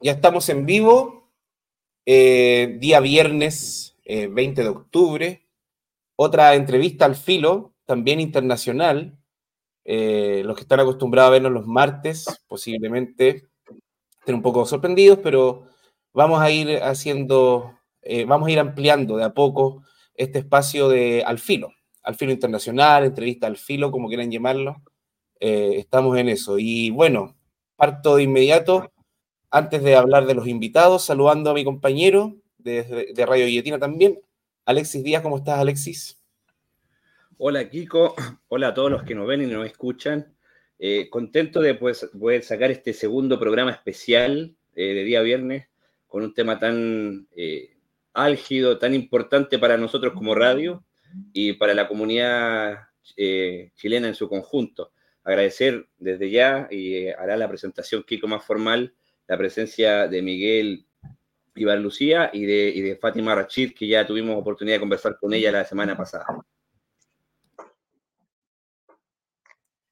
ya estamos en vivo, eh, día viernes 20 de octubre. Otra entrevista al filo, también internacional. los que están acostumbrados a vernos los martes, posiblemente estén un poco sorprendidos, pero vamos a ir haciendo, vamos a ir ampliando de a poco este espacio de al filo, al filo internacional, entrevista al filo, como quieran llamarlo. estamos en eso. Y bueno, parto de inmediato, antes de hablar de los invitados, saludando a mi compañero de, Radio Guillotina también, Alexis Díaz. ¿Cómo estás, Alexis? Hola, Kiko. Hola a todos los que nos ven y nos escuchan. Eh, contento de poder sacar este segundo programa especial eh, de día viernes con un tema tan eh, álgido, tan importante para nosotros como radio y para la comunidad chilena en su conjunto agradecer desde ya y hará la presentación Kiko más formal la presencia de Miguel Ibar Lucía y de, y de Fátima Rachid, que ya tuvimos oportunidad de conversar con ella la semana pasada.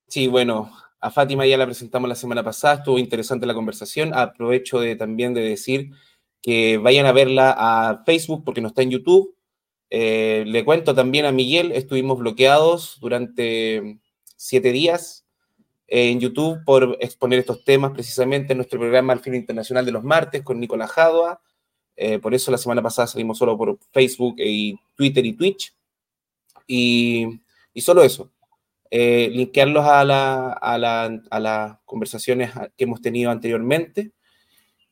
Sí, bueno, a Fátima ya la presentamos la semana pasada, estuvo interesante la conversación. Aprovecho de, también de decir que vayan a verla a Facebook porque no está en YouTube. Eh, le cuento también a Miguel, estuvimos bloqueados durante siete días en YouTube por exponer estos temas precisamente en nuestro programa Al Fin Internacional de los martes con Nicolás Jadua. Eh, por eso la semana pasada salimos solo por Facebook y Twitter y Twitch. Y, y solo eso. Eh, linkearlos a, la, a, la, a, las conversaciones que hemos tenido anteriormente.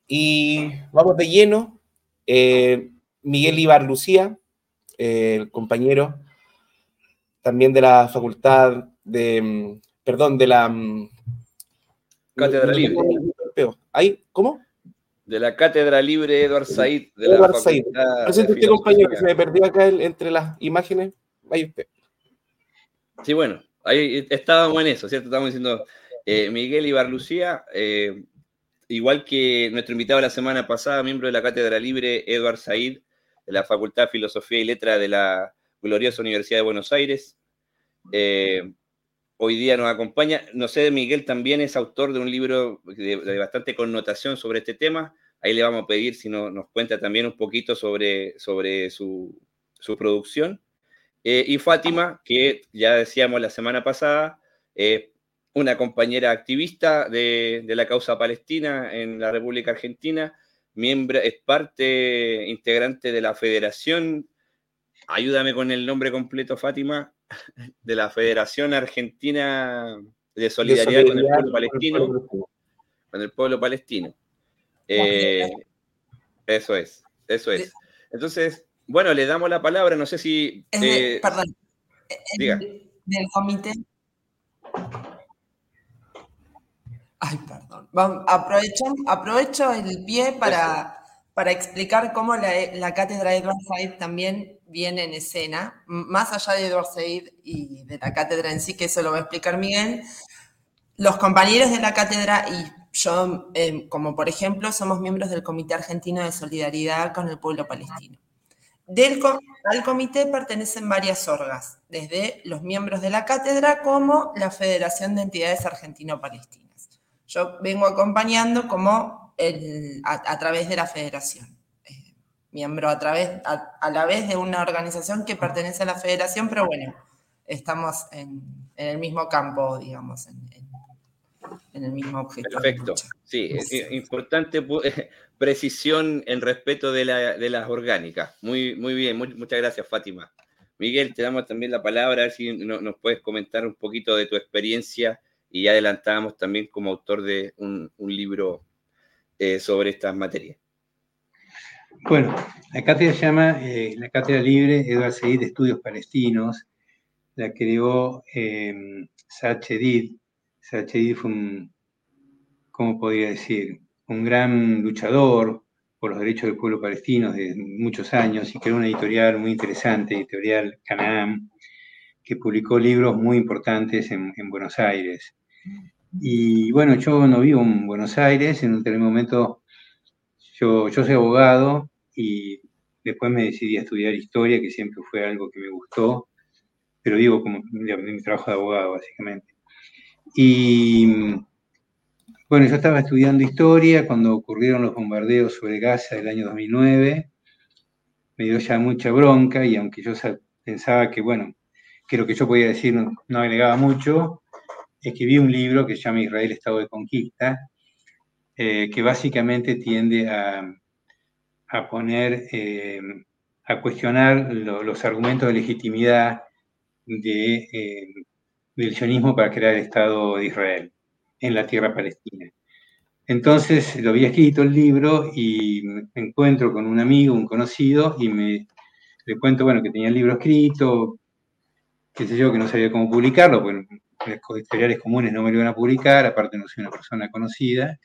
Y vamos de lleno. Eh, Miguel Ibar Lucía, el compañero también de la Facultad de, mm, perdón, de la... Mm, Cátedra Libre. ¿Ahí? ¿Cómo? De la Cátedra Libre Eduard Said. De Eduard Said. Presente usted, compañero, que se me perdió acá entre las imágenes. Ahí usted. Sí, bueno, ahí estábamos en eso, ¿cierto? Estábamos diciendo eh, Miguel Ibar Lucía, eh, igual que nuestro invitado la semana pasada, miembro de la Cátedra Libre, Eduard Said, de la Facultad de Filosofía y Letra de la gloriosa Universidad de Buenos Aires. Eh, hoy día nos acompaña. No sé, Miguel también es autor de un libro de, bastante connotación sobre este tema. Ahí le vamos a pedir si nos cuenta también un poquito sobre, sobre su, producción. Eh, y Fátima, que ya decíamos la semana pasada, una compañera activista de, de, la causa palestina en la República Argentina, miembro, es parte integrante de la Federación ayúdame con el nombre completo, Fátima, de la Federación Argentina de Solidaridad, con el Pueblo Palestino. Con el pueblo palestino. Eh, eso es, eso es. Entonces, bueno, le damos la palabra, no sé si... Eh, perdón, diga. del comité... Ay, perdón. aprovecho, aprovecho el pie para, para explicar cómo la, la cátedra de Edward Said también viene en escena, más allá de Edward Said y de la cátedra en sí, que eso lo va a explicar Miguel, los compañeros de la cátedra y yo, em, como por ejemplo, somos miembros del Comité Argentino de Solidaridad con el Pueblo Palestino. Del, al comité pertenecen varias orgas, desde los miembros de la cátedra como la Federación de Entidades Argentino-Palestinas. Yo vengo acompañando como a través de la federación miembro a través, a, la vez de una organización que pertenece a la federación, pero bueno, estamos en, el mismo campo, digamos, en, el mismo objetivo. Perfecto, sí, es importante precisión en respeto de, las orgánicas. Muy, muy bien, muchas gracias, Fátima. Miguel, te damos también la palabra, a ver si nos puedes comentar un poquito de tu experiencia y ya adelantábamos también como autor de un, libro eh, sobre estas materias. Bueno, la cátedra se llama eh, la Cátedra Libre Eduard Said de Estudios Palestinos. La creó eh, Sachedid. Sachedid fue un, ¿cómo podría decir? Un gran luchador por los derechos del pueblo palestino de muchos años y creó una editorial muy interesante, editorial Canaán, que publicó libros muy importantes en, Buenos Aires. Y bueno, yo no vivo en Buenos Aires, en un determinado momento yo, yo soy abogado y después me decidí a estudiar historia, que siempre fue algo que me gustó, pero digo como mi trabajo de abogado, básicamente. Y Bueno, yo estaba estudiando historia cuando ocurrieron los bombardeos sobre Gaza del año 2009. Me dio ya mucha bronca y aunque yo pensaba que, bueno, que lo que yo podía decir no, no agregaba mucho, escribí un libro que se llama Israel, Estado de Conquista, eh, que básicamente tiende a, a poner, eh, a cuestionar los argumentos de legitimidad de, eh, del sionismo para crear el Estado de Israel en la tierra palestina. Entonces lo había escrito el libro y me encuentro con un amigo, un conocido, y me le cuento, bueno, que tenía el libro escrito, qué sé yo, que no sabía cómo publicarlo, porque los editoriales comunes no me lo iban a publicar, aparte no soy una persona conocida.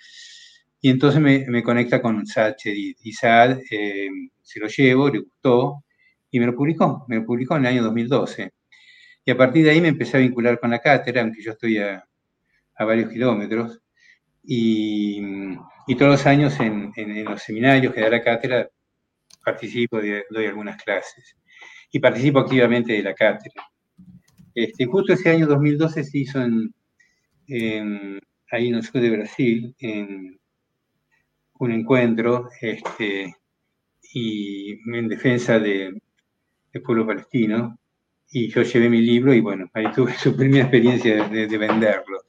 Y entonces me, me conecta con Saad Chedid. Y Saad eh, se lo llevo, le gustó, y me lo publicó, me lo publicó en el año 2012. Y a partir de ahí me empecé a vincular con la cátedra, aunque yo estoy a, a varios kilómetros. Y, y, todos los años en, en, los seminarios que da la cátedra participo, de, doy algunas clases. Y participo activamente de la cátedra. Este, justo ese año 2012 se hizo en, en, ahí en el sur de Brasil, en un encuentro este, y en defensa de, del pueblo palestino, y yo llevé mi libro y bueno, ahí tuve su primera experiencia de, de venderlo.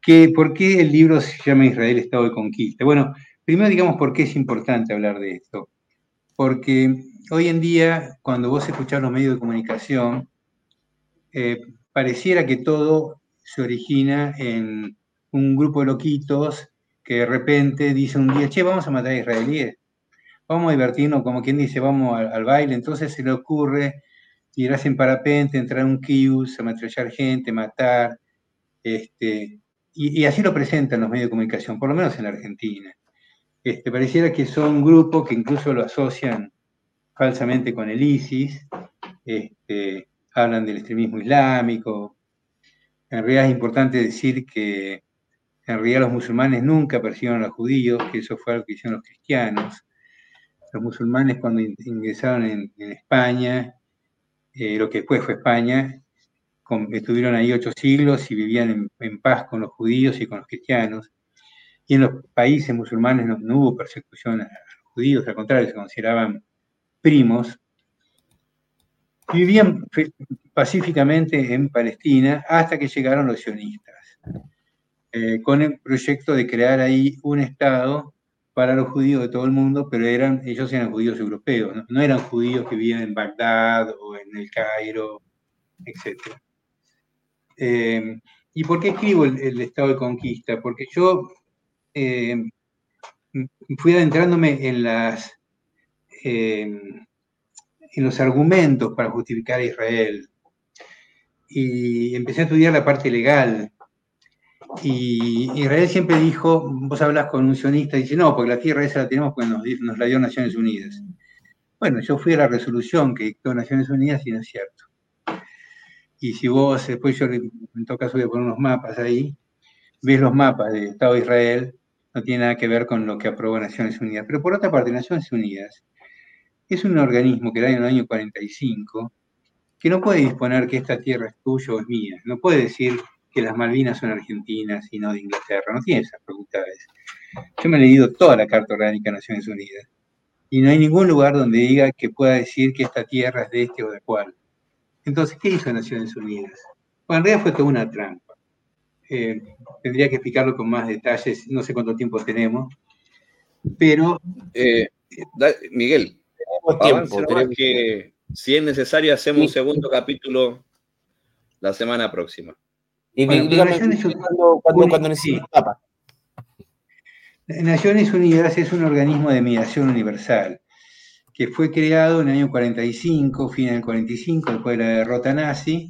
¿Qué, ¿Por qué el libro se llama Israel, Estado de Conquista? Bueno, primero digamos por qué es importante hablar de esto. Porque hoy en día, cuando vos escuchás los medios de comunicación, eh, pareciera que todo se origina en un grupo de loquitos que de repente dice un día, che, vamos a matar a israelíes, vamos a divertirnos, como quien dice, vamos al, baile, entonces se le ocurre irás en parapente, entrar en un kius, ametrallar gente, matar, este, y, y, así lo presentan los medios de comunicación, por lo menos en la Argentina. Este, pareciera que son grupos que incluso lo asocian falsamente con el ISIS, este, hablan del extremismo islámico. En realidad es importante decir que en realidad los musulmanes nunca persiguieron a los judíos, que eso fue algo que hicieron los cristianos. Los musulmanes cuando ingresaron en, España eh, lo que después fue España, estuvieron ahí ocho siglos y vivían en, en, paz con los judíos y con los cristianos. Y en los países musulmanes no, no hubo persecución a, los judíos, al contrario, se consideraban primos. Vivían pacíficamente en Palestina hasta que llegaron los sionistas, eh, con el proyecto de crear ahí un Estado para los judíos de todo el mundo, pero eran, ellos eran judíos europeos, no, eran judíos que vivían en Bagdad o en el Cairo, etc. Eh, ¿Y por qué escribo el, estado de conquista? Porque yo eh, fui adentrándome en los argumentos para justificar a Israel y empecé a estudiar la parte legal y Israel siempre dijo, vos hablas con un sionista y dice, no, porque la tierra esa la tenemos porque nos, nos, la dio Naciones Unidas. Bueno, yo fui a la resolución que dictó Naciones Unidas y no es cierto. Y si vos, después yo en todo caso voy a poner unos mapas ahí, ves los mapas del Estado de Israel, no tiene nada que ver con lo que aprobó Naciones Unidas. Pero por otra parte, Naciones Unidas es un organismo que da en el año 45 que no puede disponer que esta tierra es tuya o es mía. No puede decir que las Malvinas son argentinas y no de Inglaterra. No tiene esas facultades. Yo me he leído toda la Carta Orgánica de Naciones Unidas y no hay ningún lugar donde diga que pueda decir que esta tierra es de este o de cual. Entonces, ¿qué hizo Naciones Unidas? Bueno, en realidad fue toda una trampa. Eh, tendría que explicarlo con más detalles, no sé cuánto tiempo tenemos, pero... Eh, Miguel, tenemos tiempo, que si es necesario hacemos un segundo capítulo la semana próxima. Y bueno, dígame cuando, cuando. Naciones Unidas es un organismo de mediación universal que fue creado en el año 45, fin del 45, después de la derrota nazi,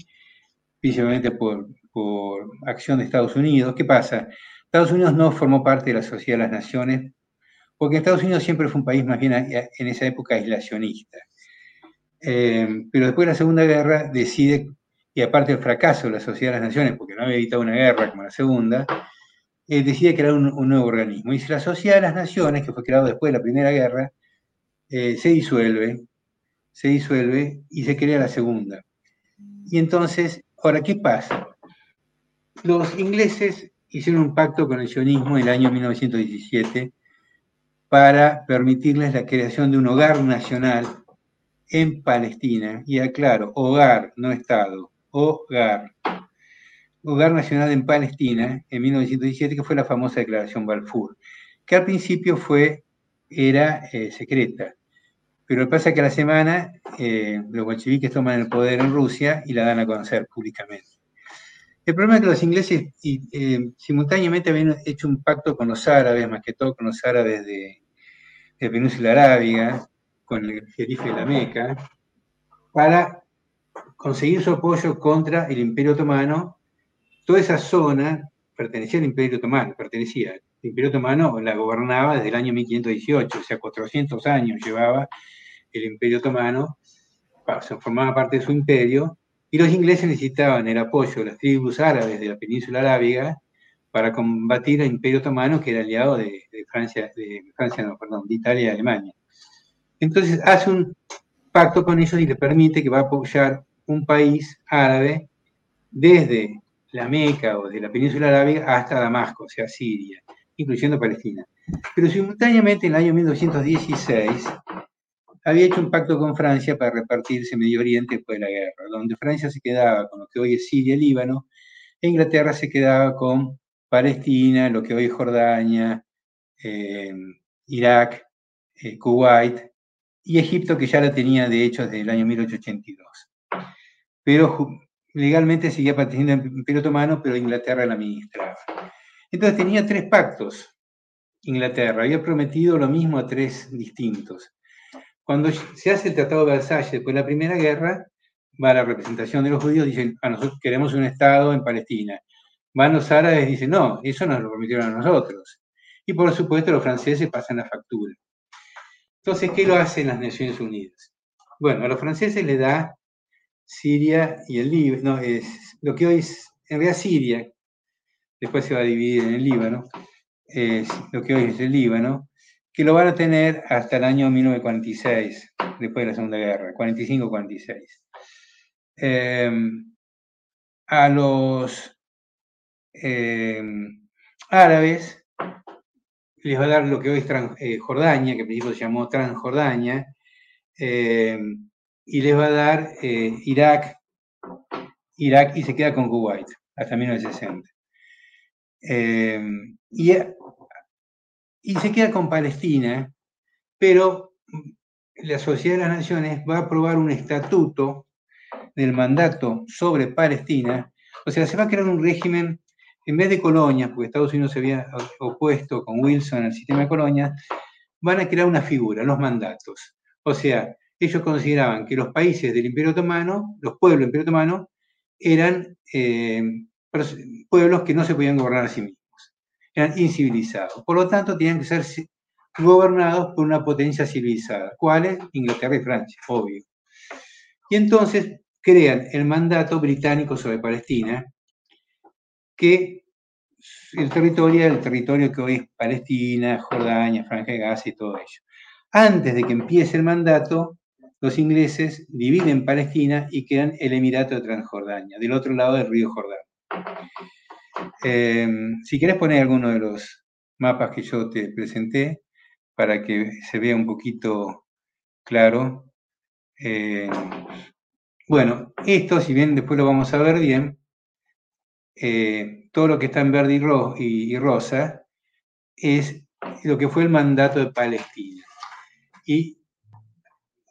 principalmente por, por acción de Estados Unidos. ¿Qué pasa? Estados Unidos no formó parte de la Sociedad de las Naciones, porque Estados Unidos siempre fue un país más bien en esa época aislacionista. Eh, pero después de la Segunda Guerra decide y aparte del fracaso de la Sociedad de las Naciones, porque no había evitado una guerra como la Segunda, eh, decide crear un, nuevo organismo. Y si la Sociedad de las Naciones, que fue creado después de la Primera Guerra, eh, se disuelve, se disuelve y se crea la Segunda. Y entonces, ahora, ¿qué pasa? Los ingleses hicieron un pacto con el sionismo en el año 1917 para permitirles la creación de un hogar nacional en Palestina. Y aclaro, hogar, no Estado, hogar. Hogar nacional en Palestina en 1917, que fue la famosa declaración Balfour, que al principio fue, era eh, secreta. Pero pasa que a la semana eh, los bolcheviques toman el poder en Rusia y la dan a conocer públicamente. El problema es que los ingleses eh, simultáneamente habían hecho un pacto con los árabes, más que todo con los árabes de, de Península Arábiga, con el jerife de la Meca, para conseguir su apoyo contra el Imperio Otomano. Toda esa zona pertenecía al Imperio Otomano, pertenecía. El Imperio Otomano la gobernaba desde el año 1518, o sea, 400 años llevaba el Imperio Otomano, formaba parte de su imperio, y los ingleses necesitaban el apoyo de las tribus árabes de la península arábiga para combatir al Imperio Otomano, que era aliado de, Francia, de Francia, no, perdón, de Italia y Alemania. Entonces hace un pacto con ellos y le permite que va a apoyar un país árabe desde la Meca o de la península arábiga hasta Damasco, o sea, Siria, incluyendo Palestina. Pero simultáneamente en el año 1916 había hecho un pacto con Francia para repartirse Medio Oriente después de la guerra, donde Francia se quedaba con lo que hoy es Siria Líbano, e Inglaterra se quedaba con Palestina, lo que hoy es Jordania, eh, Irak, eh, Kuwait y Egipto, que ya la tenía de hecho desde el año 1882. Pero legalmente seguía perteneciendo al Imperio Otomano, pero Inglaterra la administraba. Entonces tenía tres pactos. Inglaterra había prometido lo mismo a tres distintos. Cuando se hace el Tratado de Versalles después de la Primera Guerra, va la representación de los judíos, dicen, a nosotros queremos un Estado en Palestina. Van los árabes dicen, no, eso nos lo prometieron a nosotros. Y por supuesto los franceses pasan la factura. Entonces, ¿qué lo hacen las Naciones Unidas? Bueno, a los franceses le da Siria y el Líbano, no, es lo que hoy es, en realidad Siria, después se va a dividir en el Líbano, es lo que hoy es el Líbano, que lo van a tener hasta el año 1946, después de la Segunda Guerra, 45-46. Em, a los em, árabes les va a dar lo que hoy es eh, Jordania, que al principio se llamó Transjordania, em, y les va a dar eh, Irak, Irak y se queda con Kuwait hasta 1960. y y se queda con Palestina, pero la Sociedad de las Naciones va a aprobar un estatuto del mandato sobre Palestina, o sea, se va a crear un régimen, en vez de colonias, porque Estados Unidos se había opuesto con Wilson al sistema de colonias, van a crear una figura, los mandatos. O sea, ellos consideraban que los países del Imperio Otomano, los pueblos del Imperio Otomano, eran eh, pueblos que no se podían gobernar a sí mismos eran incivilizados. Por lo tanto, tenían que ser gobernados por una potencia civilizada. ¿Cuáles? Inglaterra y Francia, obvio. Y entonces crean el mandato británico sobre Palestina, que el territorio el territorio que hoy es Palestina, Jordania, Franja de Gaza y todo ello. Antes de que empiece el mandato, los ingleses dividen Palestina y crean el Emirato de Transjordania, del otro lado del río Jordán. Em, si quieres poner alguno de los mapas que yo te presenté para que se vea un poquito claro. Em, bueno, esto, si bien después lo vamos a ver bien, eh, todo lo que está en verde y, rosa es lo que fue el mandato de Palestina. Y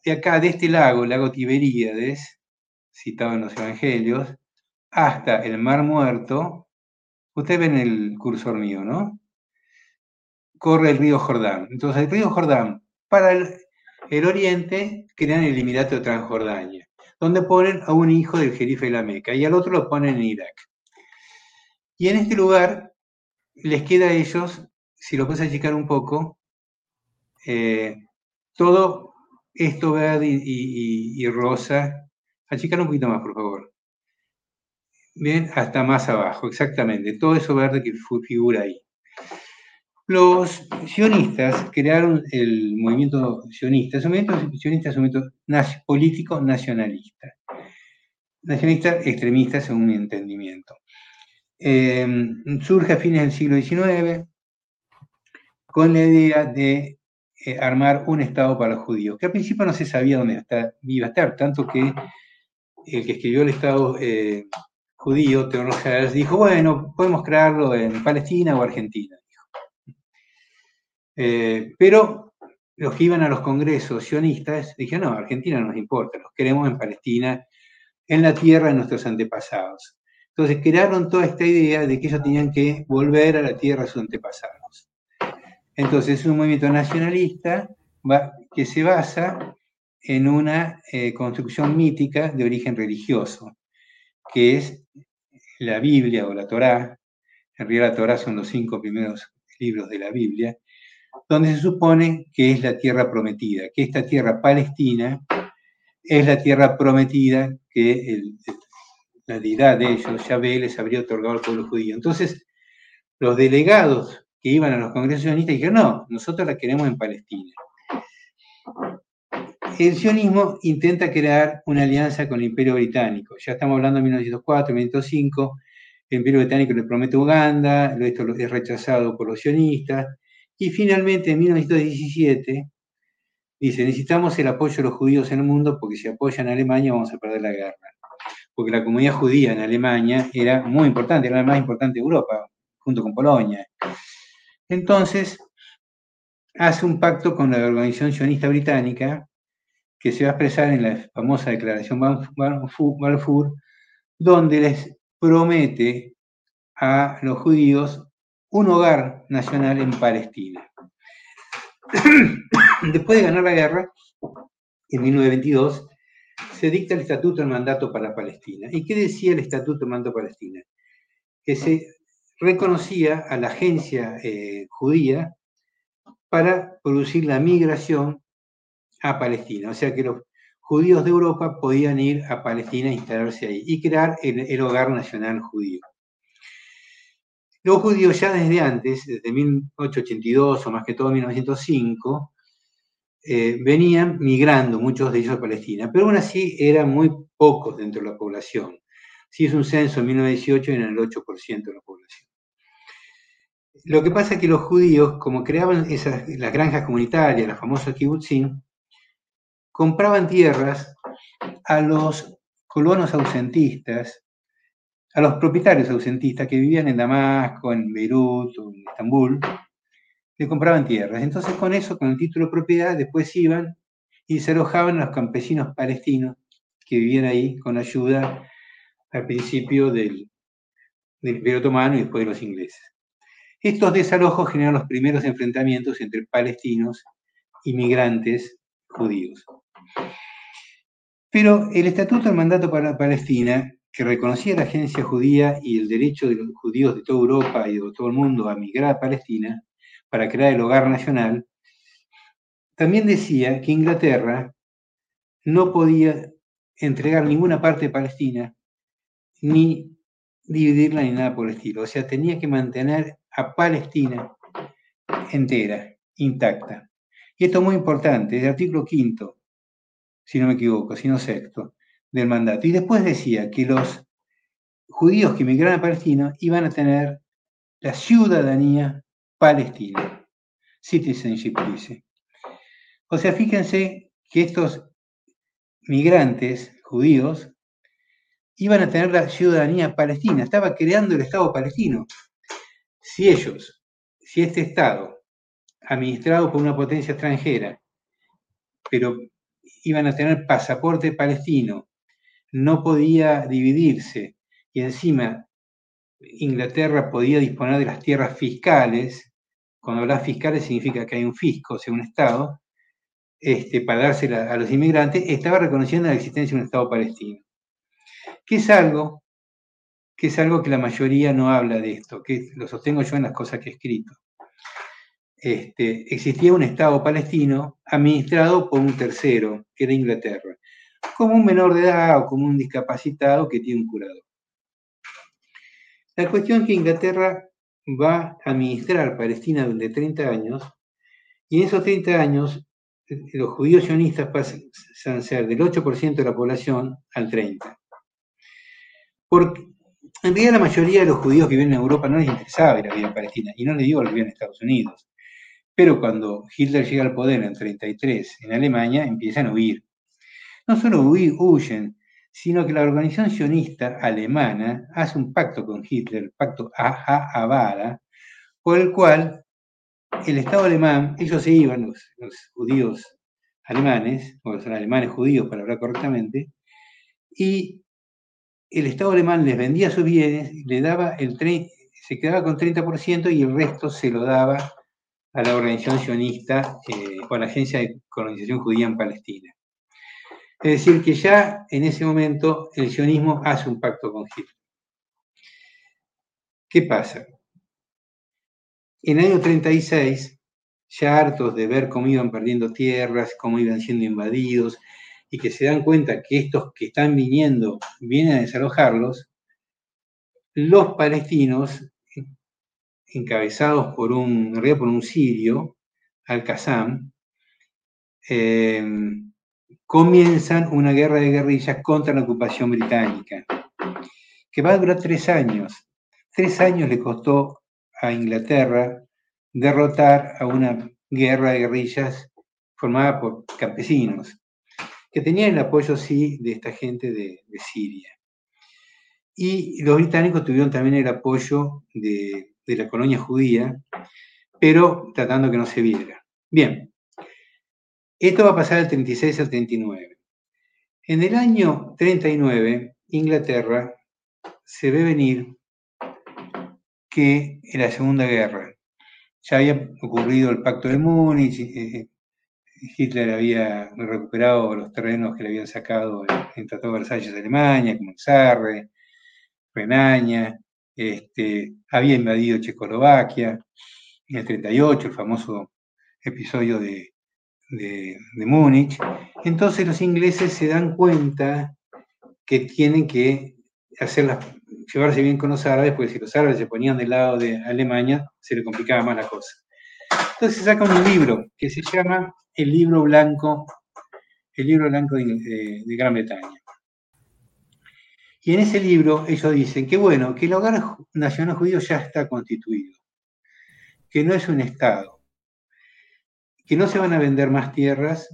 de acá, de este lago, el lago Tiberíades, citado en los Evangelios, hasta el Mar Muerto, Ustedes ven el cursor mío, ¿no? Corre el río Jordán. Entonces, el río Jordán, para el, oriente, crean el Emirato de Transjordania, donde ponen a un hijo del jerife de la Meca y al otro lo ponen en Irak. Y en este lugar les queda a ellos, si lo puedes achicar un poco, eh, todo esto verde y, y rosa. Achicar un poquito más, por favor. Bien, hasta más abajo, exactamente. Todo eso verde que figura ahí. Los sionistas crearon el movimiento sionista. El movimiento sionista es un movimiento político nacionalista. Nacionalista extremista según mi entendimiento. eh, surge a fines del siglo XIX con la idea de eh, armar un Estado para los judíos, que al principio no se sabía dónde iba a estar, tanto que el que escribió el Estado eh, judío, Teodoro dijo, bueno, podemos crearlo en Palestina o Argentina. pero los que iban a los congresos sionistas dijeron, no, Argentina no nos importa, los queremos en Palestina, en la tierra de nuestros antepasados. Entonces crearon toda esta idea de que ellos tenían que volver a la tierra de sus antepasados. Entonces es un movimiento nacionalista que se basa en una eh, construcción mítica de origen religioso, que es la Biblia o la Torá. En realidad la Torá son los cinco primeros libros de la Biblia, donde se supone que es la tierra prometida, que esta tierra palestina es la tierra prometida que la deidad de ellos, Yahvé, les habría otorgado al pueblo judío. Entonces, los delegados que iban a los congresos sionistas dijeron, no, nosotros la queremos en Palestina. El sionismo intenta crear una alianza con el Imperio Británico. Ya estamos hablando de 1904, 1905. El Imperio Británico le promete Uganda, esto es rechazado por los sionistas. Y finalmente, en 1917, dice, necesitamos el apoyo de los judíos en el mundo porque si apoyan a Alemania vamos a perder la guerra. Porque la comunidad judía en Alemania era muy importante, era la más importante de Europa, junto con Polonia. Entonces, hace un pacto con la organización sionista británica, que se va a expresar en la famosa declaración Balfour, donde les promete a los judíos un hogar nacional en Palestina. Después de ganar la guerra, en 1922, se dicta el Estatuto del Mandato para Palestina. ¿Y qué decía el Estatuto del Mandato Palestina? Que se reconocía a la agencia eh, judía para producir la migración a Palestina. O sea que los judíos de Europa podían ir a Palestina e instalarse ahí y crear el hogar nacional judío. Los judíos ya desde antes, desde 1882 o más que todo 1905, eh, venían migrando, muchos de ellos a Palestina, pero aún así eran muy pocos dentro de la población. Si es un censo en 1918, eran el 8% de la población. Lo que pasa es que los judíos, como creaban esas, las granjas comunitarias, las famosas kibbutzim, compraban tierras a los colonos ausentistas a los propietarios ausentistas que vivían en Damasco, en Beirut o en Estambul, que compraban tierras. Entonces con eso, con el título de propiedad, después iban y se alojaban a los campesinos palestinos que vivían ahí con ayuda al principio del, del Imperio Otomano y después de los ingleses. Estos desalojos generaron los primeros enfrentamientos entre palestinos y migrantes judíos. Pero el Estatuto del Mandato para Palestina que reconocía la agencia judía y el derecho de los judíos de toda Europa y de todo el mundo a migrar a Palestina para crear el hogar nacional, también decía que Inglaterra no podía entregar ninguna parte de Palestina ni dividirla ni nada por el estilo. O sea, tenía que mantener a Palestina entera, intacta. Y esto es muy importante, es el artículo quinto, si no me equivoco, si no sexto, del mandato. Y después decía que los judíos que emigraron a Palestina iban a tener la ciudadanía palestina. Citizenship dice. O sea, fíjense que estos migrantes judíos iban a tener la ciudadanía palestina, estaba creando el Estado palestino. Si ellos, si este Estado, administrado por una potencia extranjera, pero iban a tener pasaporte palestino, no podía dividirse y encima Inglaterra podía disponer de las tierras fiscales, cuando hablas fiscales significa que hay un fisco, o sea, un Estado, este, para dársela a los inmigrantes, estaba reconociendo la existencia de un Estado palestino. Que es algo que es algo que la mayoría no habla de esto, que lo sostengo yo en las cosas que he escrito. Este, existía un Estado palestino administrado por un tercero, que era Inglaterra como un menor de edad o como un discapacitado que tiene un curador. La cuestión es que Inglaterra va a administrar Palestina durante 30 años y en esos 30 años eh, los judíos sionistas pasan a ser del 8% de la población al 30%. En realidad la mayoría de los judíos que viven en Europa no les interesaba ir a vivir en Palestina, y no les digo que viven en Estados Unidos. Pero cuando Hitler llega al poder en 33 en Alemania, empiezan a huir. No solo huyen, sino que la organización sionista alemana hace un pacto con Hitler, el pacto Aha-Avara, por el cual el Estado alemán, ellos se iban, los, judíos alemanes, o los alemanes judíos para hablar correctamente, y el Estado alemán les vendía sus bienes, le daba el se quedaba con 30% y el resto se lo daba a la organización sionista eh, o a la Agencia de Colonización Judía en Palestina. Es decir, que ya en ese momento el sionismo hace un pacto con Hitler. ¿Qué pasa? En el año 36, ya hartos de ver cómo iban perdiendo tierras, cómo iban siendo invadidos, y que se dan cuenta que estos que están viniendo vienen a desalojarlos, los palestinos, encabezados por un, por un sirio, Al-Qassam, eh, comienzan una guerra de guerrillas contra la ocupación británica, que va a durar tres años. Tres años le costó a Inglaterra derrotar a una guerra de guerrillas formada por campesinos, que tenían el apoyo, sí, de esta gente de, Siria. Y los británicos tuvieron también el apoyo de, de la colonia judía, pero tratando que no se viera. Bien, esto va a pasar del 36 al 39. En el año 39, Inglaterra se ve venir que en la Segunda Guerra ya había ocurrido el Pacto de Múnich, eh, eh, Hitler había recuperado los terrenos que le habían sacado en Tratado de Versalles de Alemania, como el Sarre, Renania, este, había invadido Checoslovaquia en el 38, el famoso episodio de, Múnich. Entonces los ingleses se dan cuenta que tienen que llevarse bien con los árabes, porque si los árabes se ponían del lado de Alemania, se le complicaba más la cosa. Entonces saca un libro que se llama El libro blanco, el libro blanco de, Gran Bretaña. Y en ese libro ellos dicen que bueno, que el hogar nacional judío ya está constituido, que no es un Estado, que no se van a vender más tierras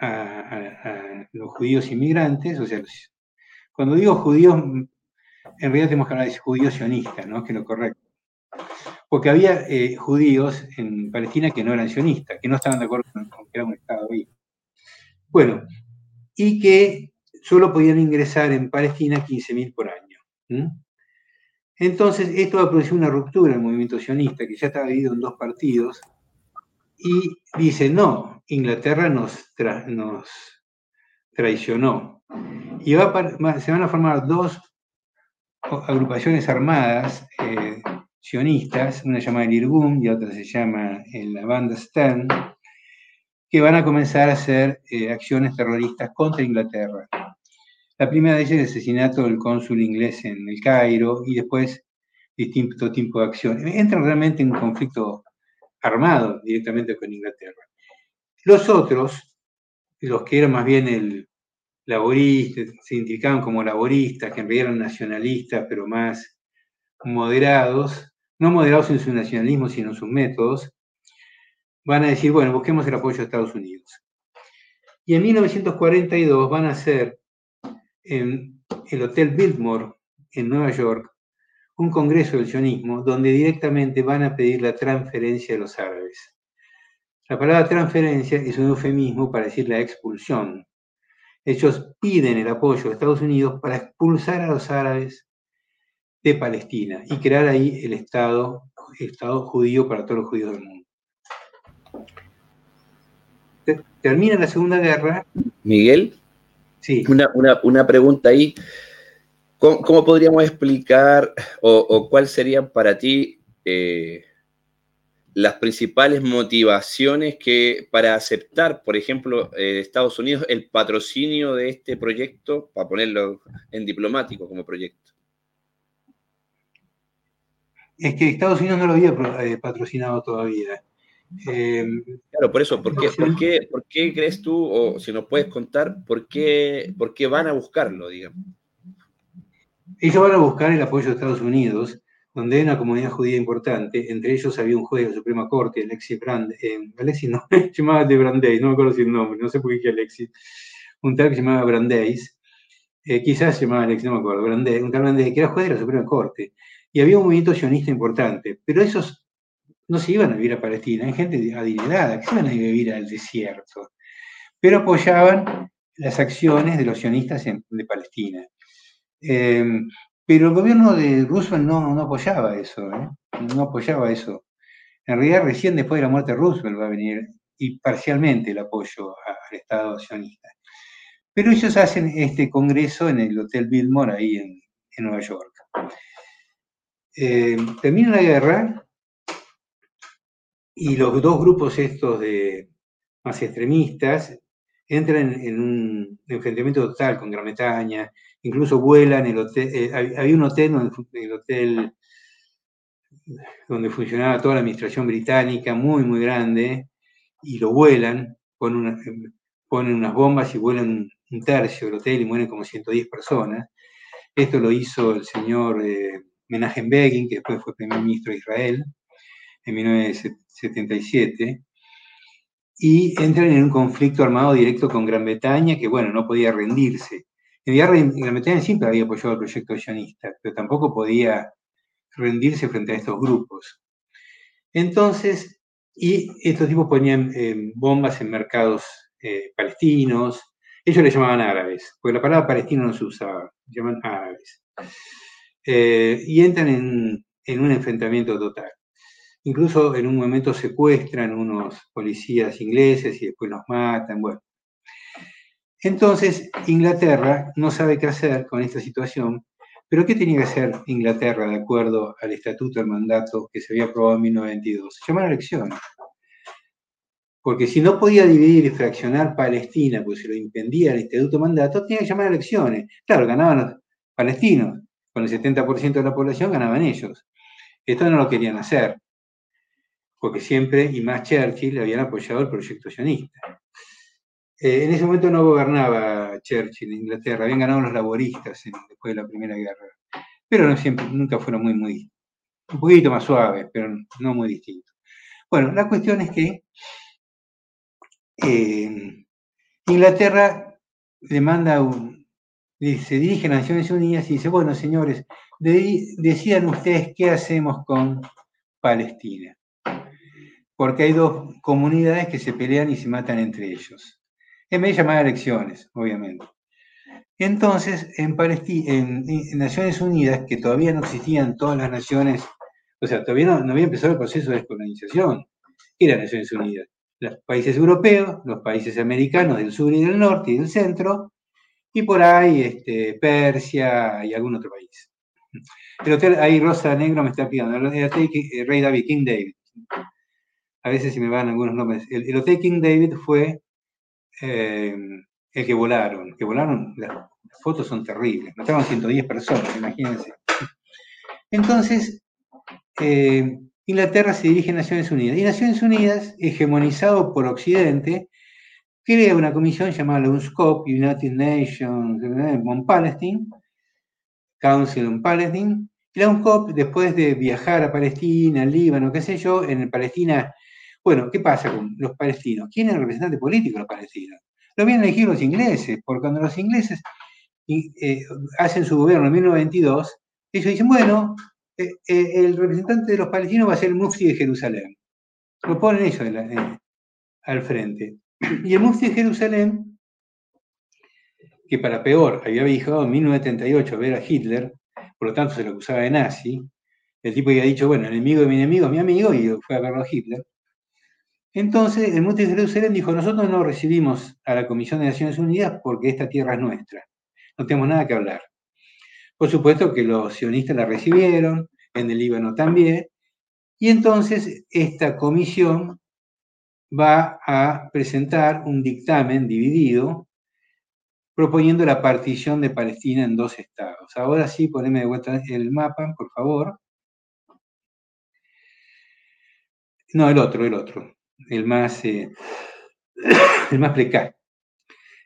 a, los judíos inmigrantes, o sea, cuando digo judíos en realidad tenemos que hablar de judíos sionistas, ¿no? que es lo correcto. Porque había eh, judíos en Palestina que no eran sionistas, que no estaban de acuerdo con, que era un Estado ahí. Bueno, y que solo podían ingresar en Palestina 15.000 por año. Entonces, esto va a producir una ruptura en el movimiento sionista, que ya estaba dividido en dos partidos, y dice, no, Inglaterra nos, traicionó. Y se van a formar dos agrupaciones armadas eh, sionistas, una llamada el Irgun y otra se llama la banda Stern, que van a comenzar a hacer eh, acciones terroristas contra Inglaterra. La primera de ellas es el asesinato del cónsul inglés en el Cairo y después distinto tipo de acciones. Entran realmente en un conflicto armado directamente con Inglaterra. Los otros, los que eran más bien el, laboristas, se identificaban como laboristas, que en realidad eran nacionalistas, pero más moderados, no moderados en su nacionalismo, sino en sus métodos, van a decir, bueno, busquemos el apoyo de Estados Unidos. Y en 1942 van a hacer en el Hotel Biltmore, en Nueva York, un congreso del sionismo donde directamente van a pedir la transferencia de los árabes. La palabra transferencia es un eufemismo para decir la expulsión, ellos piden el apoyo de Estados Unidos para expulsar a los árabes de Palestina y crear ahí el Estado, Estado judío para todos los judíos del mundo. Termina la Segunda Guerra. Miguel. Sí. Una, pregunta ahí. ¿Cómo, podríamos explicar o, cuál sería para ti eh, las principales motivaciones que para aceptar, por ejemplo, eh, Estados Unidos el patrocinio de este proyecto, para ponerlo en diplomático como proyecto? Es que Estados Unidos no lo había eh, patrocinado todavía. Eh, claro, por eso, ¿por qué, por, qué, crees tú, o si nos puedes contar, por qué, por qué van a buscarlo, digamos? ellos van a buscar el apoyo de Estados Unidos, donde hay una comunidad judía importante, entre ellos había un juez de la Suprema Corte, Alexis Brand, eh, Alexis no, se llamaba de Brandeis, no me acuerdo si el nombre, no sé por qué Alexis, un tal que se llamaba Brandeis, eh, quizás se llamaba Alexis, no me acuerdo, Brandeis, un tal Brandeis, que era juez de la Suprema Corte, y había un movimiento sionista importante, pero esos no se iban a vivir a Palestina, hay gente adinerada que se iban a vivir al desierto, pero apoyaban las acciones de los sionistas de Palestina. Eh, pero el gobierno de Roosevelt no, no apoyaba eso, ¿eh? no apoyaba eso. En realidad, recién después de la muerte de Roosevelt va a venir, y parcialmente, el apoyo al Estado sionista. Pero ellos hacen este congreso en el Hotel Billmore, ahí en, Nueva York. Eh, termina la guerra y los dos grupos estos de más extremistas entran en un enfrentamiento total con Gran Bretaña, incluso vuelan el hotel, eh, había un hotel donde, el hotel donde funcionaba toda la administración británica, muy, muy grande, y lo vuelan, ponen, ponen unas bombas y vuelan un tercio del hotel y mueren como 110 personas. Esto lo hizo el señor eh, Menachem Begin, que después fue primer ministro de Israel, en 1977 y entran en un conflicto armado directo con Gran Bretaña, que bueno, no podía rendirse. En Gran Bretaña siempre había apoyado el proyecto sionista, pero tampoco podía rendirse frente a estos grupos. Entonces, y estos tipos ponían eh, bombas en mercados eh, palestinos, ellos le llamaban árabes, porque la palabra palestino no se usaba, llaman árabes. Eh, y entran en un enfrentamiento total. Incluso en un momento secuestran unos policías ingleses y después los matan. Bueno. Entonces, Inglaterra no sabe qué hacer con esta situación, pero ¿qué tenía que hacer Inglaterra de acuerdo al estatuto del mandato que se había aprobado en 1922? Llamar a elecciones. Porque si no podía dividir y fraccionar Palestina, pues se lo impedía el estatuto mandato, tenía que llamar a elecciones. Claro, ganaban los palestinos, con el 70% de la población ganaban ellos. Esto no lo querían hacer porque siempre, y más Churchill, habían apoyado el proyecto sionista. Eh, en ese momento no gobernaba Churchill en Inglaterra, habían ganado los laboristas después de la Primera Guerra, pero no siempre, nunca fueron muy, muy, un poquito más suaves, pero no muy distintos. Bueno, la cuestión es que eh, Inglaterra le manda un, se dirige a Naciones Unidas y dice, bueno, señores, decidan ustedes qué hacemos con Palestina porque hay dos comunidades que se pelean y se matan entre ellos. En vez de llamar a elecciones, obviamente. Entonces, en, en, Naciones Unidas, que todavía no existían todas las naciones, o sea, todavía no, había empezado el proceso de descolonización, eran Naciones Unidas. Los países europeos, los países americanos del sur y del norte y del centro, y por ahí este, Persia y algún otro país. El hotel, ahí Rosa Negro me está pidiendo, el hotel Rey David, King David a veces se me van algunos nombres. El, Hotel King David fue eh, el que volaron, que volaron, las, fotos son terribles, mataron 110 personas, imagínense. Entonces, eh, Inglaterra se dirige a Naciones Unidas, y Naciones Unidas, hegemonizado por Occidente, crea una comisión llamada UNSCOP, United Nations on Palestine, Council on Palestine, y la UNSCOP, después de viajar a Palestina, Líbano, qué sé yo, en Palestina bueno, ¿qué pasa con los palestinos? ¿Quién es el representante político de los palestinos? Lo a elegir los ingleses, porque cuando los ingleses eh, hacen su gobierno en 1922, ellos dicen, bueno, eh, eh, el representante de los palestinos va a ser el mufti de Jerusalén. Lo ponen ellos al frente. Y el mufti de Jerusalén, que para peor había viajado en 1938 a ver a Hitler, por lo tanto se lo acusaba de nazi, el tipo había dicho, bueno, el enemigo de mi enemigo es mi amigo, y fue a verlo a Hitler. Entonces, el Monte de Jerusalén dijo, nosotros no recibimos a la Comisión de Naciones Unidas porque esta tierra es nuestra. No tenemos nada que hablar. Por supuesto que los sionistas la recibieron, en el Líbano también, y entonces esta comisión va a presentar un dictamen dividido proponiendo la partición de Palestina en dos estados. Ahora sí, poneme de vuelta el mapa, por favor. No, el otro, el otro el más, eh, el más precario,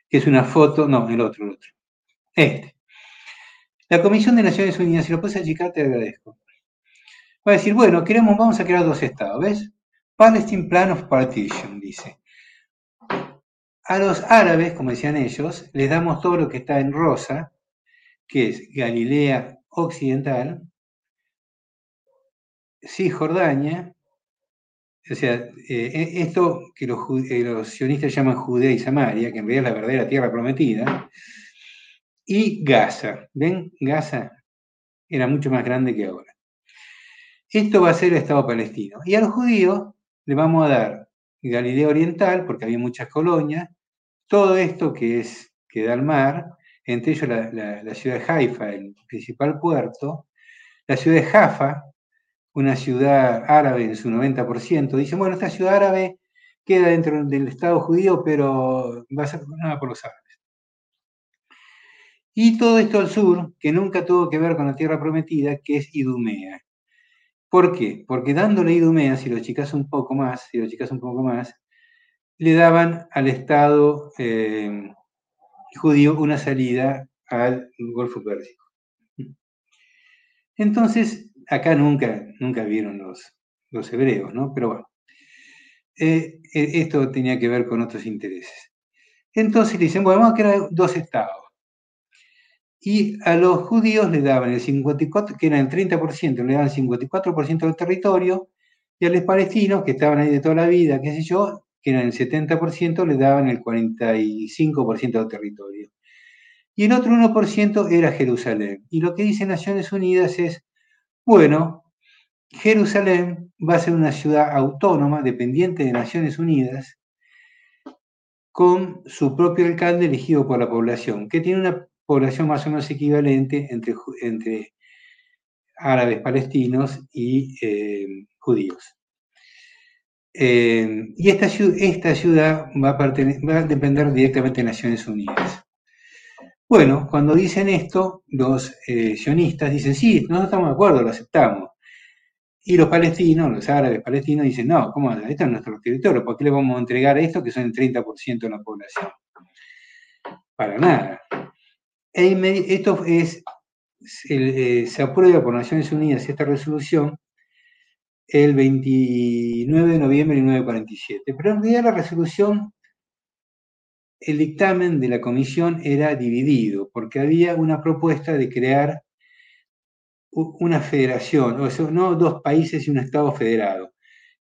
que es una foto, no, el otro, el otro. Este. La Comisión de Naciones Unidas, si lo puedes achicar, te agradezco. Va a decir, bueno, queremos, vamos a crear dos estados, ¿ves? Palestine Plan of Partition, dice. A los árabes, como decían ellos, les damos todo lo que está en rosa, que es Galilea Occidental, Cisjordania, o sea, eh, e, esto que eh, los, sionistas llaman Judea y Samaria, que en realidad es la verdadera tierra prometida, y Gaza. ¿Ven? Gaza era mucho más grande que ahora. Esto va a ser el Estado palestino. Y a los judíos le vamos a dar Galilea Oriental, porque había muchas colonias, todo esto que es que da al mar, entre ellos la, ciudad de Haifa, el principal puerto, la ciudad de Jaffa, una ciudad árabe en su 90%, dicen, bueno, esta ciudad árabe queda dentro del Estado judío, pero va a ser gobernada por los árabes. Y todo esto al sur, que nunca tuvo que ver con la tierra prometida, que es Idumea. ¿Por qué? Porque dándole Idumea, si lo chicas un poco más, si lo chicas un poco más, le daban al Estado eh, judío una salida al Golfo Pérsico. Entonces, acá nunca, nunca vieron los, los hebreos, ¿no? Pero bueno, eh, e, esto tenía que ver con otros intereses. Entonces le dicen, bueno, vamos a crear dos estados. Y a los judíos le daban el 54, que era el 30%, le daban el 54% del territorio, y a los palestinos, que estaban ahí de toda la vida, qué sé yo, que eran el 70%, le daban el 45% del territorio. Y el otro 1% era Jerusalén. Y lo que dice Naciones Unidas es, bueno, Jerusalén va a ser una ciudad autónoma, dependiente de Naciones Unidas, con su propio alcalde elegido por la población, que tiene una población más o menos equivalente entre, árabes palestinos y eh, judíos. Eh, y esta, esta ciudad va a, va a, depender directamente de Naciones Unidas. Bueno, cuando dicen esto, los eh, sionistas dicen, sí, no estamos de acuerdo, lo aceptamos. Y los palestinos, los árabes palestinos, dicen, no, ¿cómo? Esto es nuestro territorio, ¿por qué le vamos a entregar esto que son el 30% de la población? Para nada. Esto es, eh, se aprueba por Naciones Unidas esta resolución el 29 de noviembre de 1947. Pero en realidad la resolución, el dictamen de la comisión era dividido, porque había una propuesta de crear una federación, o sea, no dos países y un Estado federado.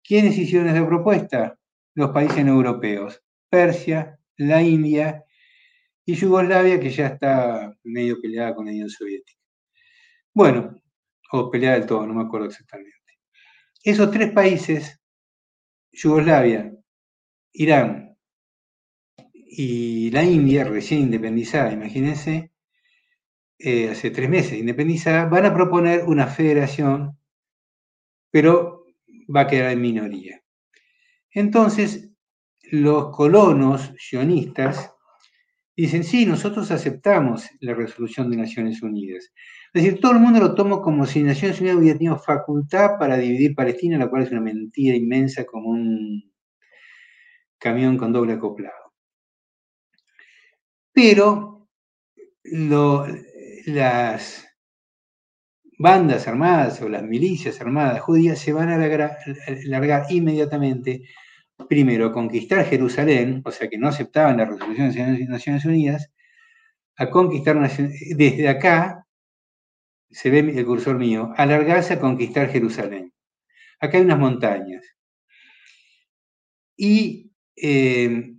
¿Quiénes hicieron esa propuesta? Los países europeos, Persia, la India y Yugoslavia, que ya está medio peleada con la Unión Soviética. Bueno, o peleada del todo, no me acuerdo exactamente. Esos tres países, Yugoslavia, Irán y la India, recién independizada, imagínense, eh, hace tres meses independizada, van a proponer una federación, pero va a quedar en minoría. Entonces, los colonos sionistas dicen, sí, nosotros aceptamos la resolución de Naciones Unidas. Es decir, todo el mundo lo toma como si Naciones Unidas hubiera tenido facultad para dividir Palestina, la cual es una mentira inmensa como un camión con doble acoplado. Pero las bandas armadas o las milicias armadas judías se van a largar, inmediatamente, primero, conquistar Jerusalén, o sea que no aceptaban la resolución de Naciones Unidas, a conquistar desde acá se ve el cursor mío, alargarse a conquistar Jerusalén. Acá hay unas montañas. Y, eh,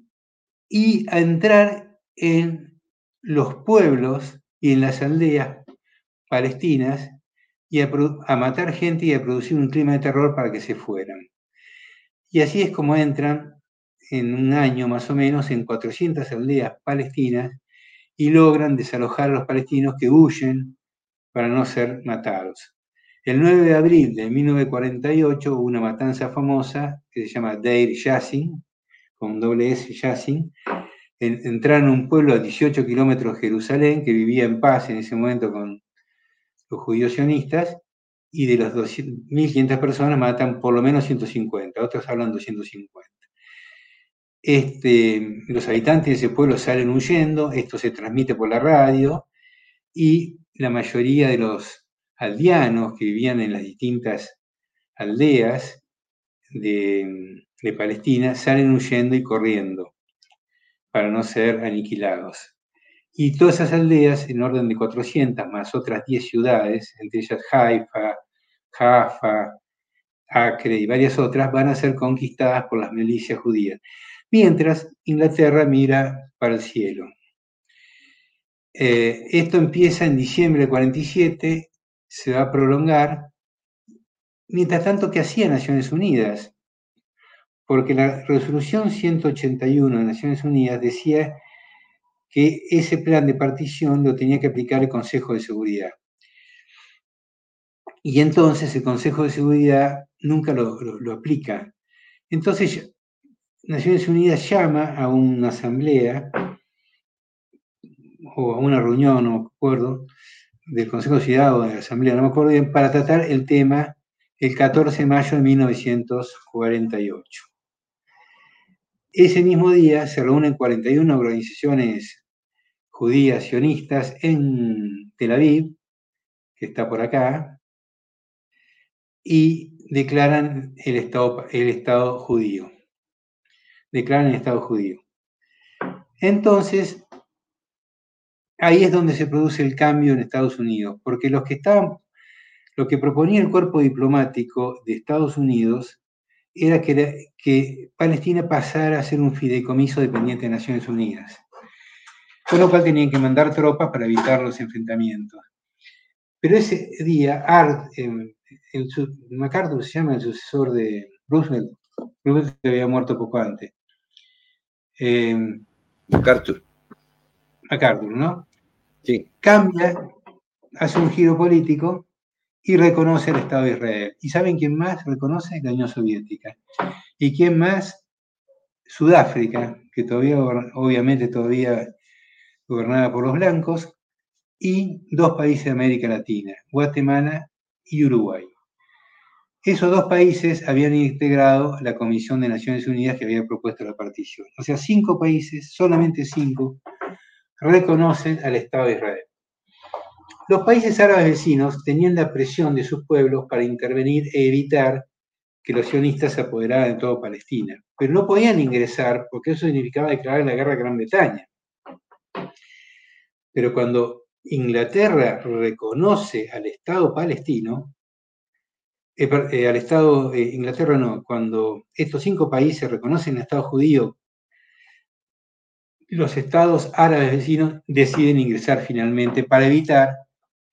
y a entrar en los pueblos y en las aldeas palestinas y a, matar gente y a producir un clima de terror para que se fueran. Y así es como entran en un año más o menos en 400 aldeas palestinas y logran desalojar a los palestinos que huyen para no ser matados. El 9 de abril de 1948 hubo una matanza famosa que se llama Deir Yassin, con doble S Yassin. Entraron en un pueblo a 18 kilómetros de Jerusalén que vivía en paz en ese momento con los judíos sionistas y de las 1.500 personas matan por lo menos 150, otros hablan 250. Este, los habitantes de ese pueblo salen huyendo, esto se transmite por la radio y la mayoría de los aldeanos que vivían en las distintas aldeas de, de Palestina salen huyendo y corriendo para no ser aniquilados. Y todas esas aldeas, en orden de 400, más otras 10 ciudades, entre ellas Haifa, Jaffa, Acre y varias otras, van a ser conquistadas por las milicias judías. Mientras Inglaterra mira para el cielo. Eh, esto empieza en diciembre de 47, se va a prolongar. Mientras tanto, ¿qué hacía Naciones Unidas? Porque la resolución 181 de Naciones Unidas decía que ese plan de partición lo tenía que aplicar el Consejo de Seguridad. Y entonces el Consejo de Seguridad nunca lo, aplica. Entonces Naciones Unidas llama a una asamblea o a una reunión, no me acuerdo, del Consejo de Ciudad o de la Asamblea, no me acuerdo bien, para tratar el tema el 14 de mayo de 1948. Ese mismo día se reúnen 41 organizaciones judías sionistas en Tel Aviv, que está por acá, y declaran el Estado, el Estado judío. Declaran el Estado judío. Entonces, ahí es donde se produce el cambio en Estados Unidos, porque los que lo que proponía el cuerpo diplomático de Estados Unidos era que, que Palestina pasara a ser un fideicomiso dependiente de Naciones Unidas, con lo cual tenían que mandar tropas para evitar los enfrentamientos. Pero ese día, Art, em, el, MacArthur se llama el sucesor de Roosevelt. Roosevelt había muerto poco antes. Eh, MacArthur. MacArthur, ¿no? Sí. Cambia, hace un giro político y reconoce el Estado de Israel. ¿Y saben quién más reconoce? La Unión Soviética. ¿Y quién más? Sudáfrica, que todavía, obviamente todavía gobernada por los blancos, y dos países de América Latina, Guatemala y Uruguay. Esos dos países habían integrado la Comisión de Naciones Unidas que había propuesto la partición. O sea, cinco países, solamente cinco, reconocen al Estado de Israel. Los países árabes vecinos tenían la presión de sus pueblos para intervenir e evitar que los sionistas se apoderaran de toda Palestina, pero no podían ingresar porque eso significaba declarar la guerra a Gran Bretaña. Pero cuando Inglaterra reconoce al Estado palestino, eh, eh, al Estado, Inglaterra no, cuando estos cinco países reconocen el Estado judío, los estados árabes vecinos deciden ingresar finalmente para evitar,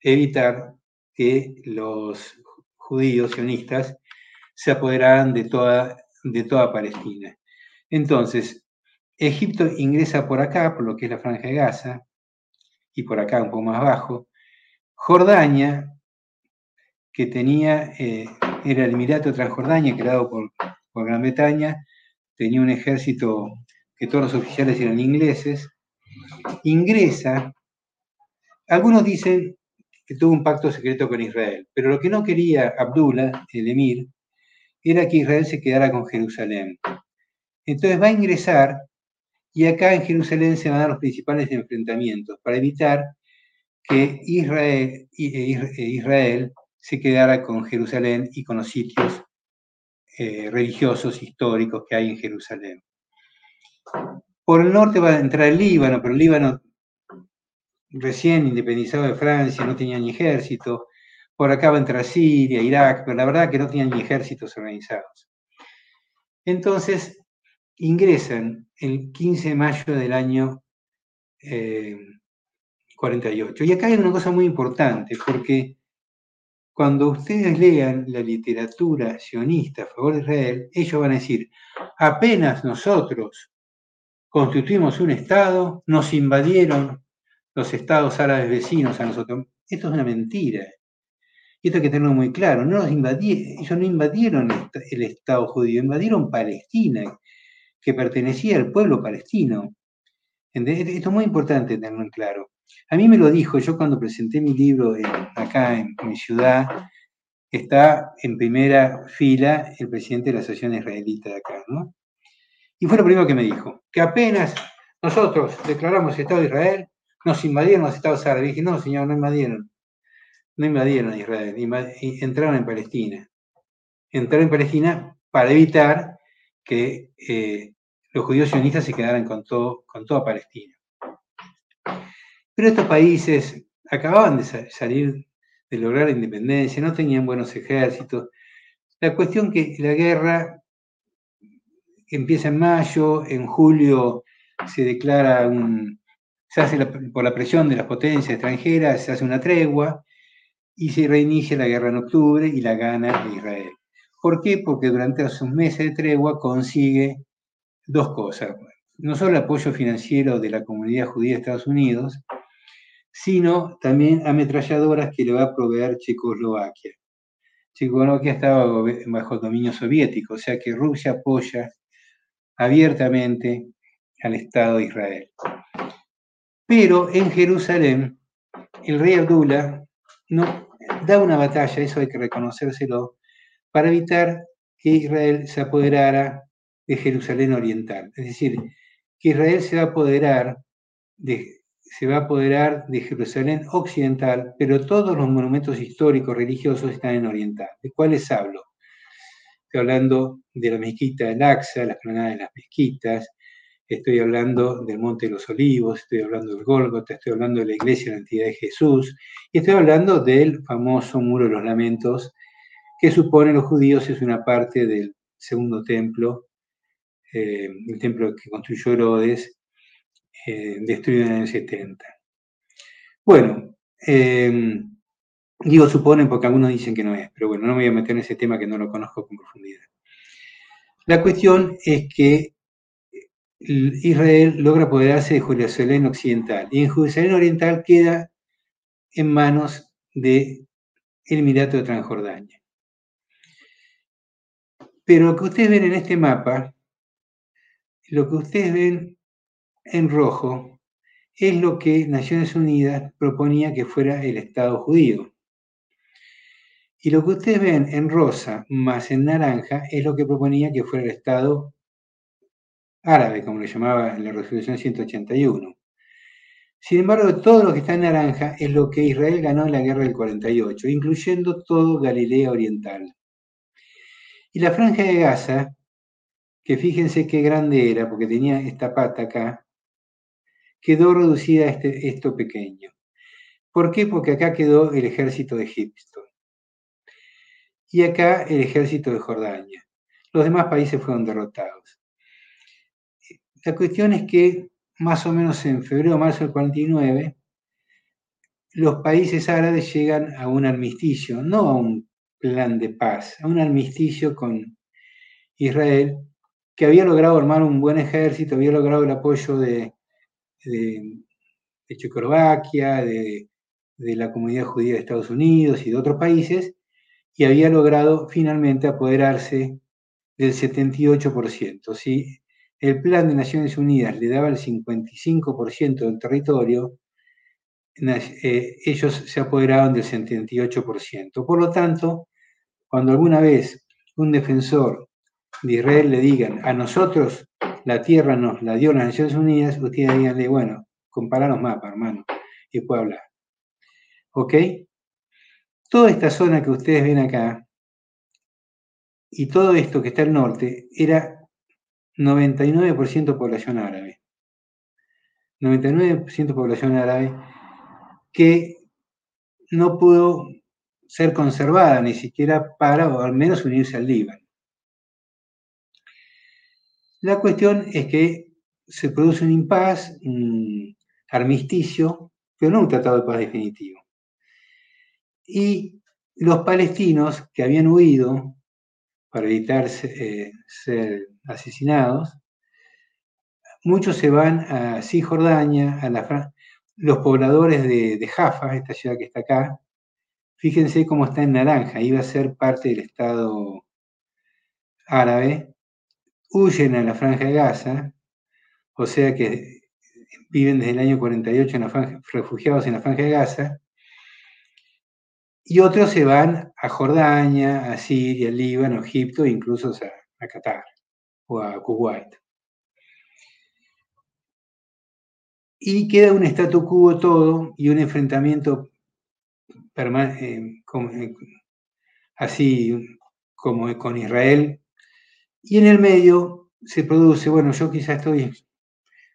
evitar que los judíos sionistas se apoderaran de toda, de toda Palestina. Entonces, Egipto ingresa por acá, por lo que es la Franja de Gaza, y por acá un poco más abajo, Jordania, que tenía, eh, era el Emirato Transjordania, creado por, por Gran Bretaña, tenía un ejército que todos los oficiales eran ingleses, ingresa, algunos dicen que tuvo un pacto secreto con Israel, pero lo que no quería Abdullah, el emir, era que Israel se quedara con Jerusalén. Entonces va a ingresar y acá en Jerusalén se van a dar los principales enfrentamientos para evitar que Israel, e, e se quedara con Jerusalén y con los sitios eh, religiosos históricos que hay en Jerusalén. Por el norte va a entrar el Líbano, pero el Líbano recién independizado de Francia no tenía ni ejército. Por acá va a entrar Siria, Irak, pero la verdad que no tenían ni ejércitos organizados. Entonces, ingresan el 15 de mayo del año 48. Eh, y acá hay una cosa muy importante, porque cuando ustedes lean la literatura sionista a favor de Israel, ellos van a decir, apenas nosotros constituimos un Estado, nos invadieron los estados árabes vecinos a nosotros. Esto es una mentira. Y esto hay que tenerlo muy claro. No invadieron, ellos no invadieron el Estado judío, invadieron Palestina que pertenecía al pueblo palestino. Esto es muy importante tenerlo en claro. A mí me lo dijo, yo cuando presenté mi libro acá en, mi ciudad, está en primera fila el presidente de la Asociación Israelita de acá, ¿no? Y fue lo primero que me dijo, que apenas nosotros declaramos Estado de Israel, nos invadieron los Estados árabes. Y dije, no, señor, no invadieron. no invadieron a Israel, entraron en Palestina. Entraron en Palestina para evitar que eh, los judíos sionistas se quedaran con, todo, con toda Palestina. Pero estos países acababan de salir de lograr la independencia, no tenían buenos ejércitos. La cuestión que la guerra empieza en mayo, en julio se declara un, se hace por la presión de las potencias extranjeras, se hace una tregua y se reinicia la guerra en octubre y la gana Israel. ¿Por qué? Porque durante esos meses de tregua consigue dos cosas. No solo el apoyo financiero de la comunidad judía de Estados Unidos, sino también ametralladoras que le va a proveer Checoslovaquia. Checoslovaquia estaba bajo dominio soviético, o sea que Rusia apoya abiertamente al Estado de Israel. Pero en Jerusalén, el rey Abdullah da una batalla, eso hay que reconocérselo, para evitar que Israel se apoderara de Jerusalén Oriental. Es decir, que Israel se va a apoderar de, se va a apoderar de Jerusalén Occidental, pero todos los monumentos históricos religiosos están en Oriental. ¿De cuáles hablo? Estoy hablando de la mezquita de Aqsa, las planadas de las mezquitas, estoy hablando del Monte de los Olivos, estoy hablando del Gólgota, estoy hablando de la iglesia de la entidad de Jesús, y estoy hablando del famoso Muro de los Lamentos, que supone los judíos es una parte del segundo templo, eh, el templo que construyó Herodes, eh, destruido en el año 70. Bueno, eh, digo suponen porque algunos dicen que no es, pero bueno, no me voy a meter en ese tema que no lo conozco con profundidad. La cuestión es que Israel logra apoderarse de Jerusalén Occidental y en Jerusalén Oriental queda en manos del Emirato de Transjordania. Pero lo que ustedes ven en este mapa, lo que ustedes ven en rojo, es lo que Naciones Unidas proponía que fuera el Estado judío. Y lo que ustedes ven en rosa más en naranja es lo que proponía que fuera el Estado árabe, como le llamaba en la resolución 181. Sin embargo, todo lo que está en naranja es lo que Israel ganó en la guerra del 48, incluyendo todo Galilea Oriental. Y la franja de Gaza, que fíjense qué grande era, porque tenía esta pata acá, quedó reducida a este, esto pequeño. ¿Por qué? Porque acá quedó el ejército de Egipto. Y acá el ejército de Jordania. Los demás países fueron derrotados. La cuestión es que más o menos en febrero o marzo del 49, los países árabes llegan a un armisticio, no a un plan de paz, a un armisticio con Israel, que había logrado armar un buen ejército, había logrado el apoyo de, de, Checoslovaquia, de, la comunidad judía de Estados Unidos y de otros países, y había logrado finalmente apoderarse del 78%. ¿sí? El Plan de Naciones Unidas le daba el 55% del territorio, eh, ellos se apoderaban del 78%. Por lo tanto, cuando alguna vez un defensor de Israel le digan, a nosotros la tierra nos la dio las Naciones Unidas, ustedes díganle, bueno, comparanos mapa, hermano, y puede hablar. ¿Ok? Toda esta zona que ustedes ven acá y todo esto que está al norte era 99% población árabe. 99% población árabe que no pudo ser conservada ni siquiera para, o al menos, unirse al Líbano. La cuestión es que se produce un impas, un armisticio, pero no un tratado de paz definitivo. Y los palestinos que habían huido para evitar eh, ser asesinados. Muchos se van a Cisjordania, a la los pobladores de, Jaffa, esta ciudad que está acá, fíjense cómo está en naranja, iba a ser parte del Estado árabe, huyen a la franja de Gaza, o sea que viven desde el año 48 refugiados en la franja de Gaza, y otros se van a Jordania, a Siria, Líbano, Egipto, incluso a, Qatar o a Kuwait. Y queda un statu quo todo y un enfrentamiento así como con Israel. Y en el medio se produce, bueno, yo quizá estoy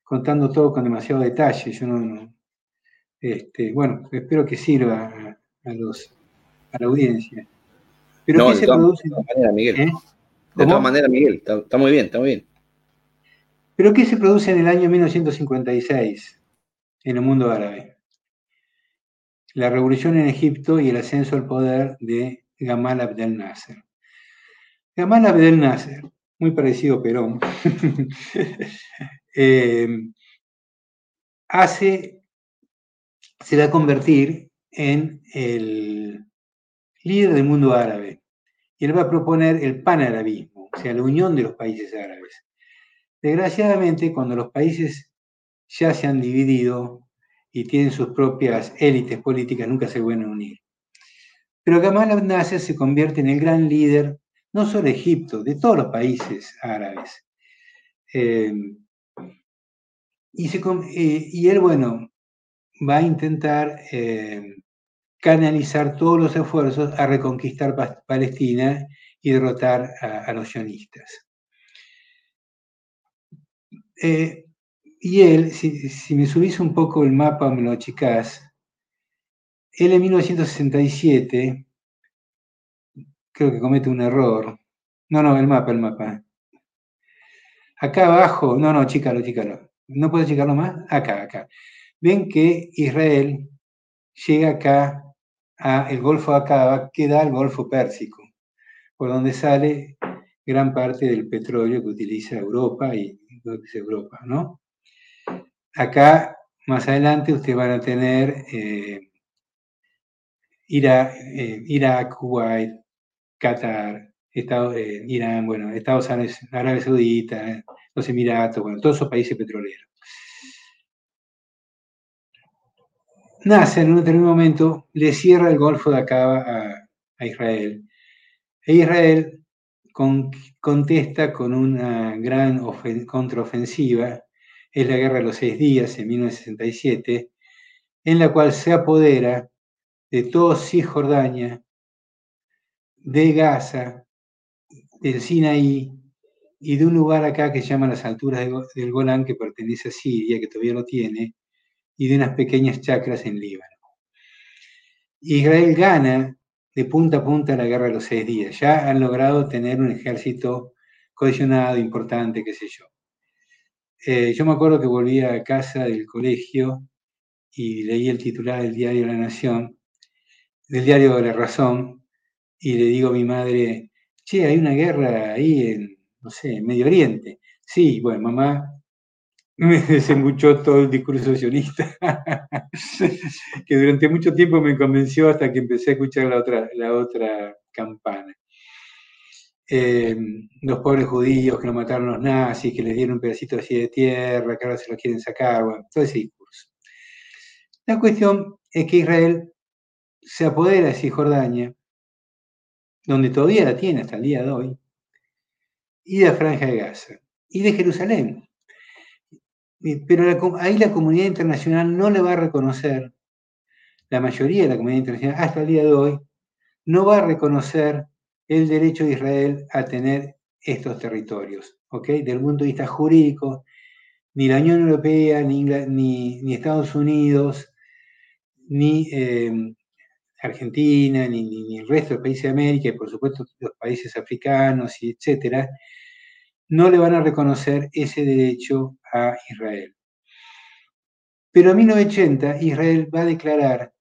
contando todo con demasiado detalle, yo no, este, bueno, espero que sirva a, los, a la audiencia. Pero ¿qué se produce? Miguel. ¿Eh? De todas maneras, Miguel, está, muy bien, está muy bien. Pero ¿qué se produce en el año 1956 en el mundo árabe? La revolución en Egipto y el ascenso al poder de Gamal Abdel Nasser. Gamal Abdel Nasser, muy parecido a Perón, eh, hace, se va a convertir en el líder del mundo árabe. Y él va a proponer el panarabismo, o sea, la unión de los países árabes. Desgraciadamente, cuando los países ya se han dividido y tienen sus propias élites políticas, nunca se vuelven a unir. Pero Gamal Abdel se convierte en el gran líder no solo Egipto, de todos los países árabes. Eh, eh, y, él, bueno, va a intentar eh, canalizar todos los esfuerzos a reconquistar Palestina y derrotar a, los sionistas. y él, si, me subís un poco el mapa me lo achicás, él en 1967 creo que comete un error. No, no, el mapa, el mapa. Acá abajo, no, no, chícalo, chícalo. ¿No puedo chicarlo más? Acá, acá. Ven que Israel llega acá a el Golfo de Acaba, que da al Golfo Pérsico, por donde sale gran parte del petróleo que utiliza Europa y Europa, ¿no? Acá, más adelante, ustedes van a tener eh, Irak, eh, Irak, Kuwait, Qatar, Estados, eh, Irán, bueno, Estados Unidos, Arabia Saudita, los Emiratos, bueno, todos esos países petroleros. Nasser en un determinado momento le cierra el Golfo de Acaba a, Israel. E Israel contesta con una gran contraofensiva, es la Guerra de los Seis Días en 1967, en la cual se apodera de todo Cisjordania, de Gaza, del Sinaí y de un lugar acá que se llama las alturas del Golán, que pertenece a Siria, que todavía lo tiene, y de unas pequeñas chacras en Líbano. Israel gana de punta a punta la guerra de los seis días. Ya han logrado tener un ejército cohesionado, importante, qué sé yo. Eh, yo me acuerdo que volví a casa del colegio y leí el titular del diario La Nación, del diario La Razón, y le digo a mi madre, che, hay una guerra ahí en, no sé, en Medio Oriente. Sí, bueno, mamá me desembuchó todo el discurso sionista, que durante mucho tiempo me convenció hasta que empecé a escuchar la otra, la otra campana. Eh, los pobres judíos que nos mataron los nazis, que les dieron un pedacito así de tierra, que ahora se lo quieren sacar, bueno, todo ese discurso. La cuestión es que Israel se apodera de Cisjordania, donde todavía la tiene hasta el día de hoy, y de la Franja de Gaza, y de Jerusalén. Pero ahí la comunidad internacional no le va a reconocer, la mayoría de la comunidad internacional hasta el día de hoy, no va a reconocer el derecho de Israel a tener estos territorios, ¿ok? Del punto de vista jurídico, ni la Unión Europea, ni, ni, Estados Unidos, ni eh, Argentina, ni, el resto de países de América, y por supuesto los países africanos, y etcétera, no le van a reconocer ese derecho a Israel. Pero en 1980 Israel va a declarar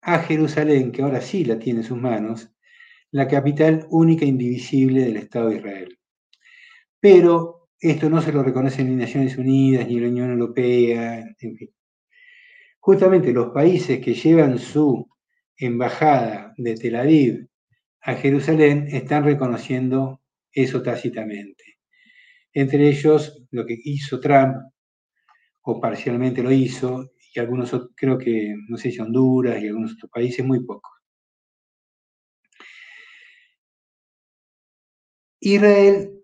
a Jerusalén, que ahora sí la tiene en sus manos, la capital única e indivisible del Estado de Israel. Pero esto no se lo reconocen ni Naciones Unidas, ni la Unión Europea, en fin. Justamente los países que llevan su embajada de Tel Aviv a Jerusalén están reconociendo eso tácitamente. Entre ellos, lo que hizo Trump, o parcialmente lo hizo, y algunos, creo que, no sé si Honduras y algunos otros países, muy pocos. Israel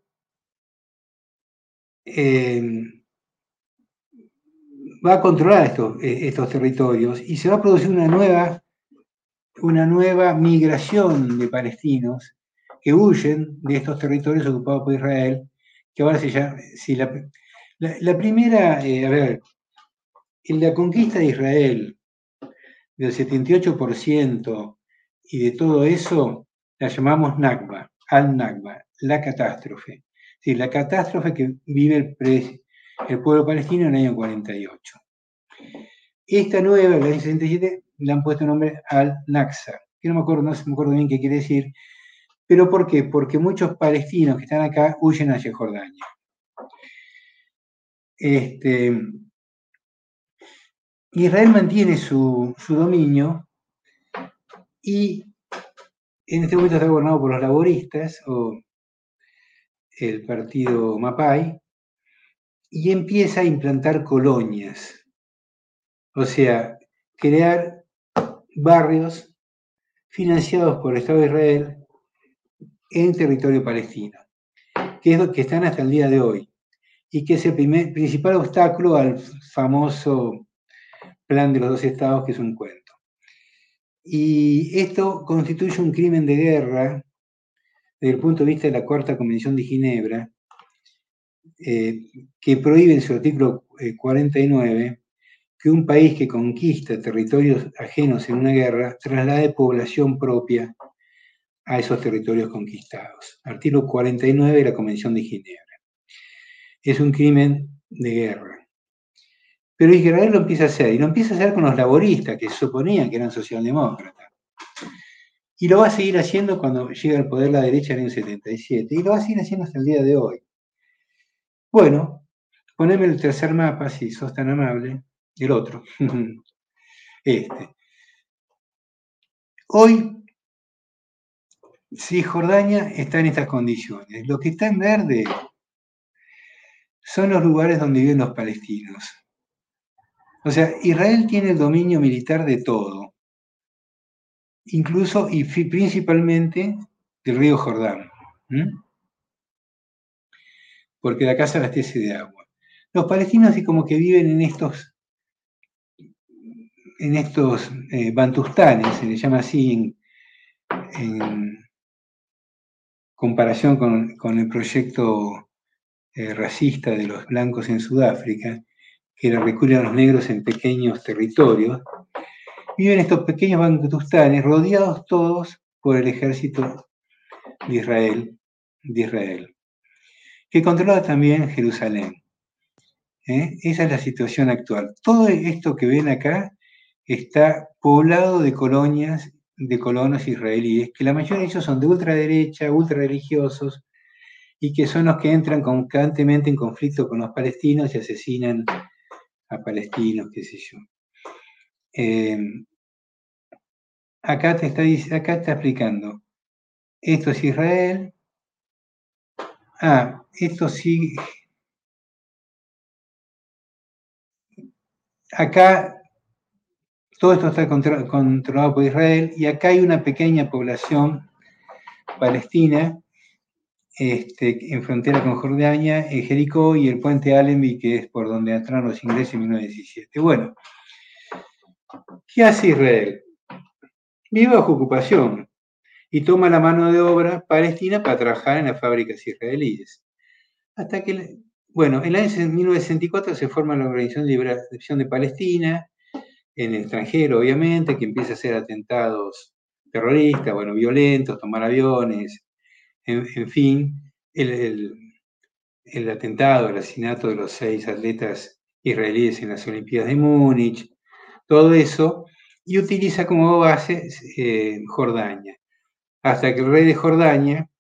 eh, va a controlar estos, estos territorios y se va a producir una nueva una nueva migración de palestinos que huyen de estos territorios ocupados por Israel, que ahora se llama, si la, la, primera, eh, a ver, en la conquista de Israel del 78% y de todo eso, la llamamos Nakba, al-Nakba, la catástrofe. Sí, la catástrofe que vive el, pueblo palestino en el año 48. Esta nueva, la año 67, le han puesto nombre al-Naksa, que no me acuerdo, no me acuerdo bien qué quiere decir, pero ¿por qué? Porque muchos palestinos que están acá huyen hacia Jordania. Este, Israel mantiene su, su, dominio y en este momento está gobernado por los laboristas o el partido Mapai y empieza a implantar colonias, o sea, crear barrios financiados por el Estado de Israel en territorio palestino, que es lo que están hasta el día de hoy, y que es el principal obstáculo al famoso plan de los dos estados, que es un cuento. Y esto constituye un crimen de guerra desde el punto de vista de la Cuarta Convención de Ginebra, eh, que prohíbe en su artículo 49 eh, que un país que conquista territorios ajenos en una guerra traslade población propia a esos territorios conquistados. Artículo 49 de la Convención de Ginebra. Es un crimen de guerra. Pero Israel lo empieza a hacer, y lo empieza a hacer con los laboristas, que suponían que eran socialdemócratas. Y lo va a seguir haciendo cuando llega al poder la derecha en el 77, y lo va a seguir haciendo hasta el día de hoy. Bueno, poneme el tercer mapa, si sos tan amable, el otro. este. Hoy Cisjordania está en estas condiciones. Lo que está en verde son los lugares donde viven los palestinos. O sea, Israel tiene el dominio militar de todo, incluso y principalmente del río Jordán, porque la casa abastece de agua. Los palestinos así como que viven en estos en estos eh, bantustanes, se les llama así en, comparación con, el proyecto eh, racista de los blancos en Sudáfrica, que era recurrir a los negros en pequeños territorios, viven estos pequeños bantustanes rodeados todos por el ejército de Israel, que controla también Jerusalén. ¿eh? Esa es la situación actual. Todo esto que ven acá está poblado de colonias, de colonos israelíes, que la mayoría de ellos son de ultraderecha, ultra-religiosos, y que son los que entran constantemente en conflicto con los palestinos y asesinan a palestinos, qué sé yo. Eh, acá, te está, acá está explicando, esto es Israel, ah, esto sí, acá todo esto está controlado por Israel y acá hay una pequeña población palestina este, en frontera con Jordania, en Jericó y el puente Allenby, que es por donde entraron los ingleses en 1917. Bueno, ¿qué hace Israel? Vive bajo ocupación y toma la mano de obra palestina para trabajar en las fábricas israelíes. Hasta que, bueno, en el año 1964 se forma la Organización de Liberación de Palestina, en el extranjero, obviamente, que empieza a hacer atentados terroristas, bueno, violentos, tomar aviones, en, fin, el, atentado, el asesinato de los seis atletas israelíes en las Olimpiadas de Múnich, todo eso, y utiliza como base eh, Jordania. Hasta que el rey de Jordania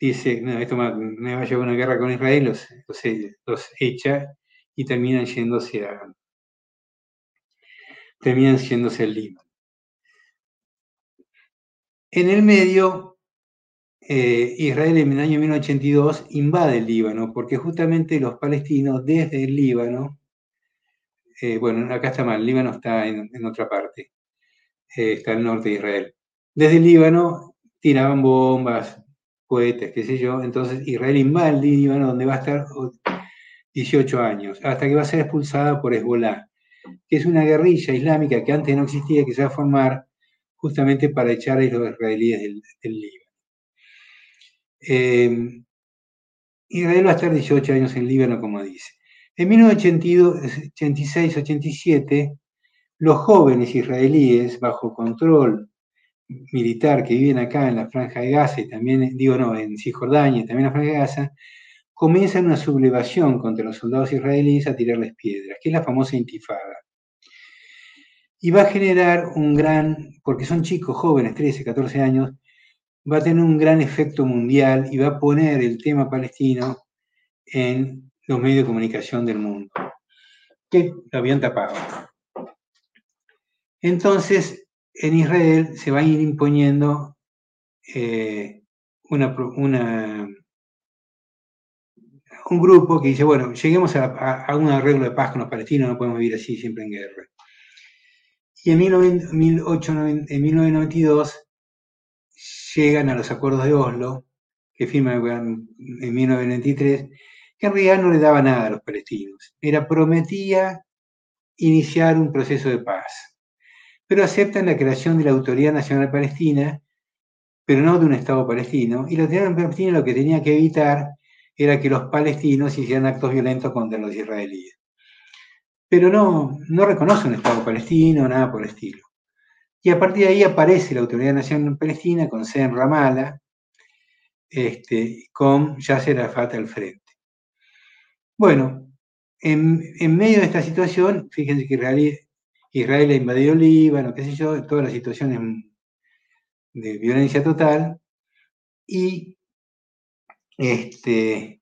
dice, no, esto me, va a llevar una guerra con Israel, los, los echa y terminan yéndose a, terminan siéndose el Líbano. En el medio, eh, Israel en el año 1982 invade el Líbano, porque justamente los palestinos desde el Líbano, eh, bueno, acá está mal, el Líbano está en, otra parte, eh, está al norte de Israel. Desde el Líbano tiraban bombas, cohetes, qué sé yo, entonces Israel invade el Líbano, donde va a estar 18 años, hasta que va a ser expulsada por Hezbollah que es una guerrilla islámica que antes no existía, que se va a formar justamente para echar a los israelíes del, Líbano. Eh, Israel va a estar 18 años en Líbano, como dice. En 1986-87, los jóvenes israelíes, bajo control militar que viven acá en la Franja de Gaza y también, digo no, en Cisjordania y también en la Franja de Gaza, comienzan una sublevación contra los soldados israelíes a tirarles piedras, que es la famosa intifada. Y va a generar un gran, porque son chicos jóvenes, 13, 14 años, va a tener un gran efecto mundial y va a poner el tema palestino en los medios de comunicación del mundo, que lo habían tapado. Entonces, en Israel se va a ir imponiendo eh, una, un grupo que dice, bueno, lleguemos a, un arreglo de paz con los palestinos, no podemos vivir así siempre en guerra. Y en, 1992 llegan a los acuerdos de Oslo, que firman en 1993, que en realidad no le daba nada a los palestinos. Era prometía iniciar un proceso de paz. Pero aceptan la creación de la Autoridad Nacional Palestina, pero no de un Estado palestino. Y la Autoridad Palestina lo que tenía que evitar era que los palestinos hicieran actos violentos contra los israelíes. Pero no, no reconoce un Estado palestino, nada por el estilo. Y a partir de ahí aparece la Autoridad Nacional Palestina con sede en Ramallah, este, con Yasser Arafat al frente. Bueno, en, medio de esta situación, fíjense que Israel, Israel ha invadido Líbano, qué sé yo, todas las situaciones de violencia total, y este,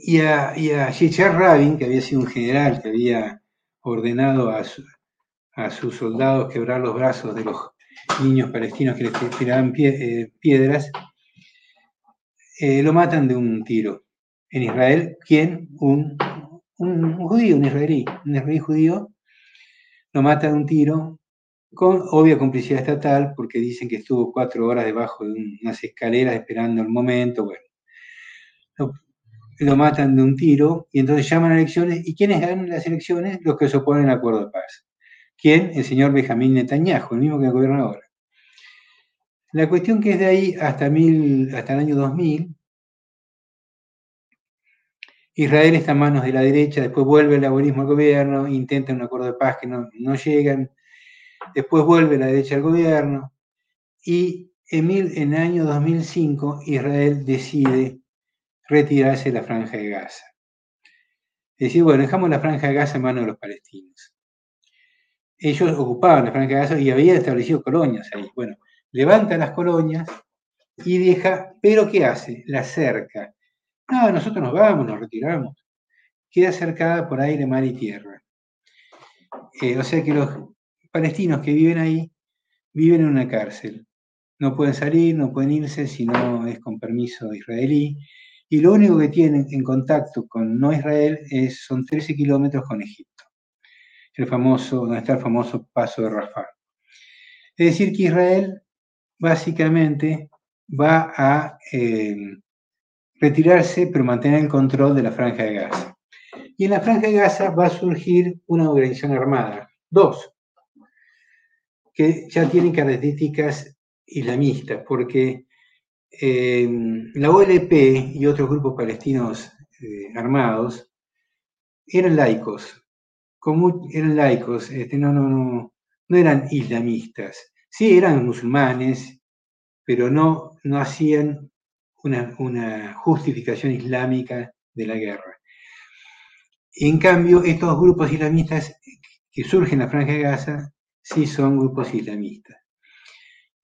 y a, y Rabin, que había sido un general que había ordenado a, sus soldados quebrar los brazos de los niños palestinos que les tiraban eh, piedras, eh, lo matan de un tiro. En Israel, ¿quién? Un, judío, un israelí, un israelí judío, lo mata de un tiro con obvia complicidad estatal, porque dicen que estuvo cuatro horas debajo de unas escaleras esperando el momento, bueno. Lo, matan de un tiro y entonces llaman a elecciones. ¿Y quiénes ganan las elecciones? Los que se oponen al acuerdo de paz. ¿Quién? El señor Benjamín Netanyahu, el mismo que gobierna ahora. La cuestión que es de ahí hasta, mil, hasta el año 2000, Israel está en manos de la derecha, después vuelve el laborismo al gobierno, intenta un acuerdo de paz que no, llegan, después vuelve la derecha al gobierno, y en, en el año 2005 Israel decide retirarse la franja de Gaza. Es decir, bueno, dejamos la franja de Gaza en manos de los palestinos. Ellos ocupaban la franja de Gaza y habían establecido colonias ahí. Bueno, levanta las colonias y deja, pero ¿qué hace? La cerca. No, nosotros nos vamos, nos retiramos. Queda cercada por aire, mar y tierra. Eh, o sea que los palestinos que viven ahí viven en una cárcel. No pueden salir, no pueden irse si no es con permiso israelí. Y lo único que tienen en contacto con no Israel es, son 13 kilómetros con Egipto. El famoso, donde está el famoso paso de Rafah. Es decir, que Israel básicamente va a eh, retirarse, pero mantener el control de la franja de Gaza. Y en la franja de Gaza va a surgir una organización armada, dos, que ya tienen características islamistas, porque la OLP y otros grupos palestinos eh, armados eran laicos, eran laicos, este, no, no, no, no eran islamistas. Sí, eran musulmanes, pero no, no hacían una, justificación islámica de la guerra. En cambio, estos grupos islamistas que surgen en la Franja de Gaza sí son grupos islamistas.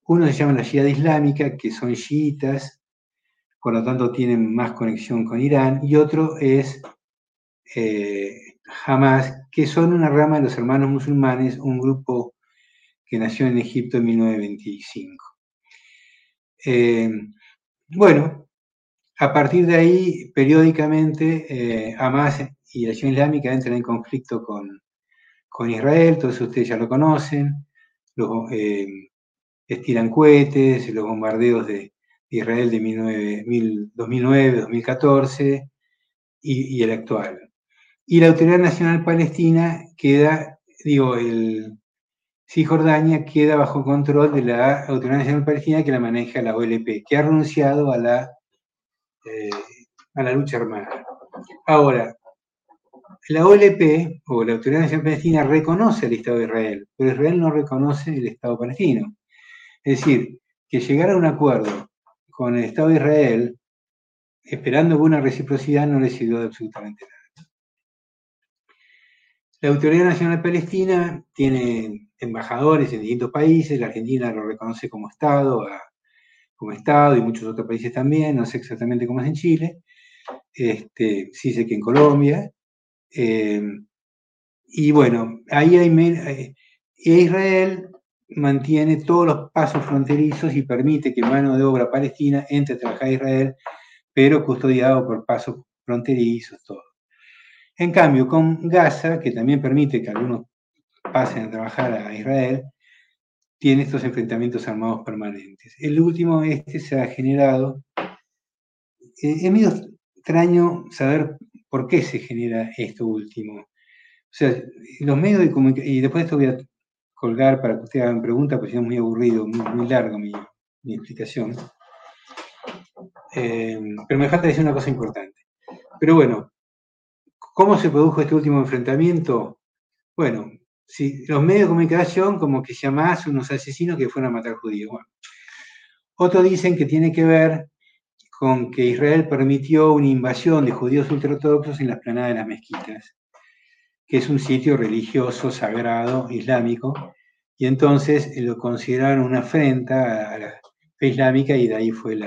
Uno se llama la Shia Islámica, que son chiitas, por lo tanto tienen más conexión con Irán, y otro es eh, Hamas, que son una rama de los hermanos musulmanes, un grupo que nació en Egipto en 1925. Eh, bueno, a partir de ahí, periódicamente, eh, Hamas y la Acción Islámica entran en conflicto con, Israel, todos ustedes ya lo conocen, los, estiran cohetes, los bombardeos de, Israel de 2009, 2014 y, y el actual. Y la Autoridad Nacional Palestina queda digo, el Cisjordania queda bajo control de la Autoridad Nacional Palestina que la maneja la OLP, que ha renunciado a la, eh, a la lucha armada. Ahora, la OLP, o la Autoridad Nacional Palestina, reconoce el Estado de Israel, pero Israel no reconoce el Estado palestino. Es decir, que llegar a un acuerdo con el Estado de Israel, esperando una reciprocidad, no le sirvió de absolutamente nada. La Autoridad Nacional Palestina tiene embajadores en distintos países, la Argentina lo reconoce como Estado, como Estado y muchos otros países también, no sé exactamente cómo es en Chile, este, sí sé que en Colombia, eh, y bueno, ahí hay... Eh, Israel mantiene todos los pasos fronterizos y permite que mano de obra palestina entre a trabajar a Israel, pero custodiado por pasos fronterizos, todo. En cambio, con Gaza, que también permite que algunos pasen a trabajar a Israel, tiene estos enfrentamientos armados permanentes. El último, este, se ha generado. Eh, es medio extraño saber ¿Por qué se genera esto último? O sea, los medios de comunicación, y después esto voy a colgar para que ustedes hagan preguntas, porque si es muy aburrido, muy, largo mi, explicación. Eh, pero me falta decir una cosa importante. Pero bueno, ¿cómo se produjo este último enfrentamiento? Bueno, si los medios de comunicación como que llamás unos asesinos que fueron a matar judíos. Bueno. Otros dicen que tiene que ver con que Israel permitió una invasión de judíos ultraortodoxos en la esplanada de las mezquitas, que es un sitio religioso, sagrado, islámico, y entonces lo consideraron una afrenta a la fe islámica y de ahí fue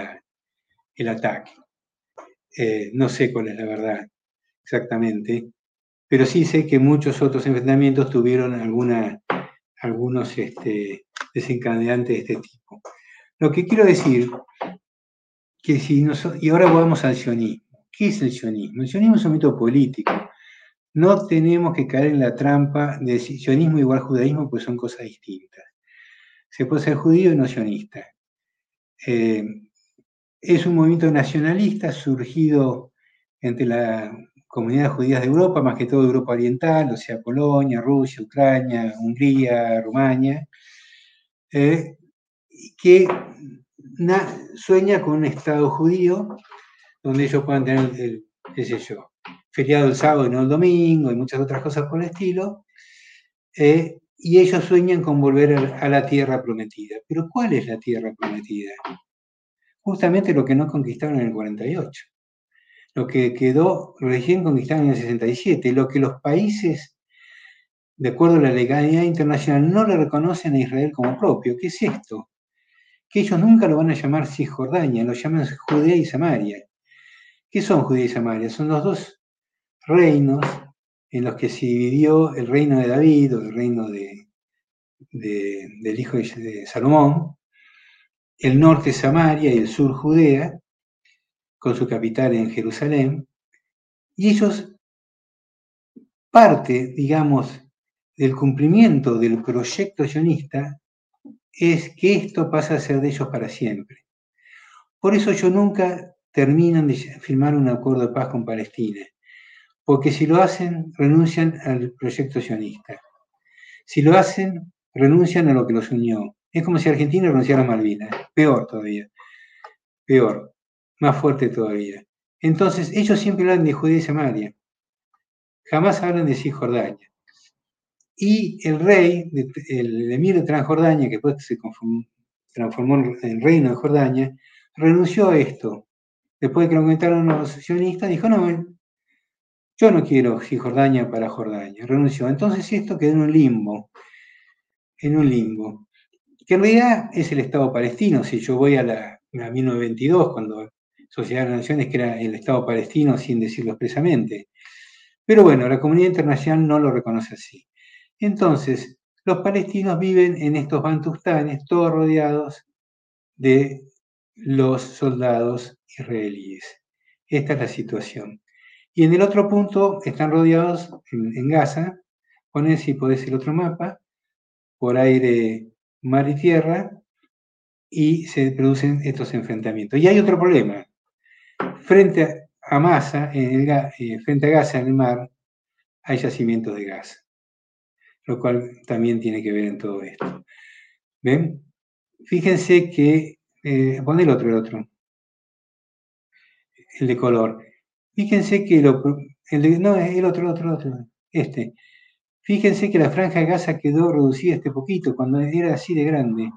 el ataque. Eh, no sé cuál es la verdad exactamente, pero sí sé que muchos otros enfrentamientos tuvieron alguna, algunos este, desencadenantes de este tipo. Lo que quiero decir si y ahora vamos al sionismo. ¿Qué es el sionismo? El sionismo es un mito político. No tenemos que caer en la trampa de sionismo igual judaísmo, pues son cosas distintas. Se puede ser judío y no sionista. Eh, es un movimiento nacionalista surgido entre las comunidades judías de Europa, más que todo Europa Oriental, o sea, Polonia, Rusia, Ucrania, Hungría, Rumania, eh, que sueña con un Estado judío donde ellos puedan tener, el, qué sé yo, feriado el sábado y no el domingo y muchas otras cosas por el estilo. Eh, y ellos sueñan con volver a la tierra prometida. Pero ¿cuál es la tierra prometida? Justamente lo que no conquistaron en el 48. Lo que quedó recién conquistado en el 67. Lo que los países, de acuerdo a la legalidad internacional, no le reconocen a Israel como propio. ¿Qué es esto? que ellos nunca lo van a llamar Cisjordania, lo llaman Judea y Samaria. ¿Qué son Judea y Samaria? Son los dos reinos en los que se dividió el reino de David o el reino de, del hijo de Salomón, el norte Samaria y el sur Judea, con su capital en Jerusalén, y ellos, parte, digamos, del cumplimiento del proyecto sionista es que esto pasa a ser de ellos para siempre. Por eso yo nunca terminan de firmar un acuerdo de paz con Palestina, porque si lo hacen, renuncian al proyecto sionista. Si lo hacen, renuncian a lo que los unió. Es como si Argentina renunciara a Malvinas, peor todavía, peor, más fuerte todavía. Entonces, ellos siempre hablan de Judea y Samaria, jamás hablan de Cisjordania. Y el rey, el emir de Transjordania, que después se transformó en reino de Jordania, renunció a esto. Después de que lo comentaron los sionistas, dijo, no, yo no quiero Cisjordania para Jordania. Renunció. Entonces esto quedó en un limbo, en un limbo, que en realidad es el Estado palestino. Si yo voy a, la, a 1922, cuando Sociedad de las Naciones, que era el Estado palestino sin decirlo expresamente. Pero bueno, la comunidad internacional no lo reconoce así. Entonces, los palestinos viven en estos bantustanes, todos rodeados de los soldados israelíes. Esta es la situación. Y en el otro punto están rodeados en, Gaza, ponen si podés el otro mapa, por aire, mar y tierra, y se producen estos enfrentamientos. Y hay otro problema. Frente a Masa, en eh, frente a Gaza en el mar, hay yacimientos de gas lo cual también tiene que ver en todo esto. ¿Ven? Fíjense que, eh, pon el otro, el otro, el de color. Fíjense que lo, el no, el otro, otro, otro, este. Fíjense que la franja de Gaza quedó reducida este poquito, cuando era así de grande.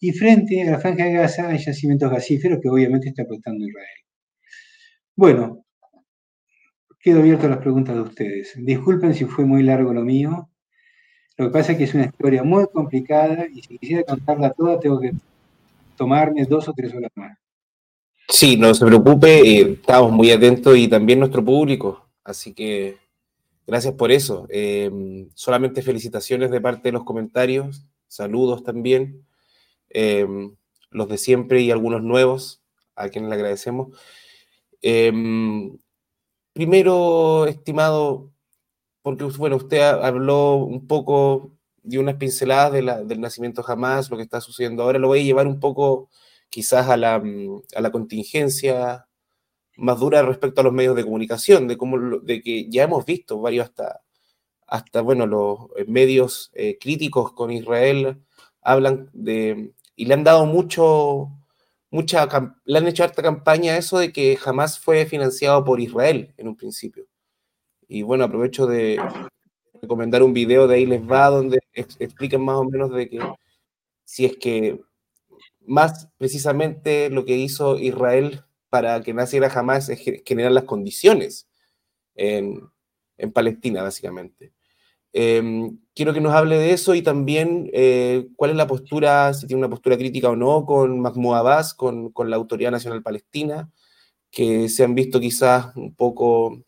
Y frente a la franja de Gaza hay yacimientos gasíferos que obviamente está aportando Israel. Bueno, quedo abierto a las preguntas de ustedes. Disculpen si fue muy largo lo mío. Lo que pasa es que es una historia muy complicada y si quisiera contarla toda tengo que tomarme dos o tres horas más. Sí, no se preocupe, eh, estamos muy atentos y también nuestro público, así que gracias por eso. Eh, solamente felicitaciones de parte de los comentarios, saludos también, eh, los de siempre y algunos nuevos, a quienes le agradecemos. primero, estimado, porque bueno, usted habló un poco, dio unas pinceladas del nacimiento jamás, lo que está sucediendo ahora, lo voy a llevar un poco quizás a la, a la contingencia más dura respecto a los medios de comunicación, de, cómo, de que ya hemos visto varios hasta, hasta bueno, los medios eh, críticos con Israel hablan de, y le han dado mucho, mucha, le han hecho harta campaña eso de que jamás fue financiado por Israel en un principio. Y bueno, aprovecho de recomendar un video de ahí les va donde explican más o menos de que si es que más precisamente lo que hizo Israel para que naciera jamás es generar las condiciones en, Palestina, básicamente. Em, quiero que nos hable de eso y también eh, cuál es la postura, si tiene una postura crítica o no, con Mahmoud Abbas, con, la Autoridad Nacional Palestina, que se han visto quizás un poco,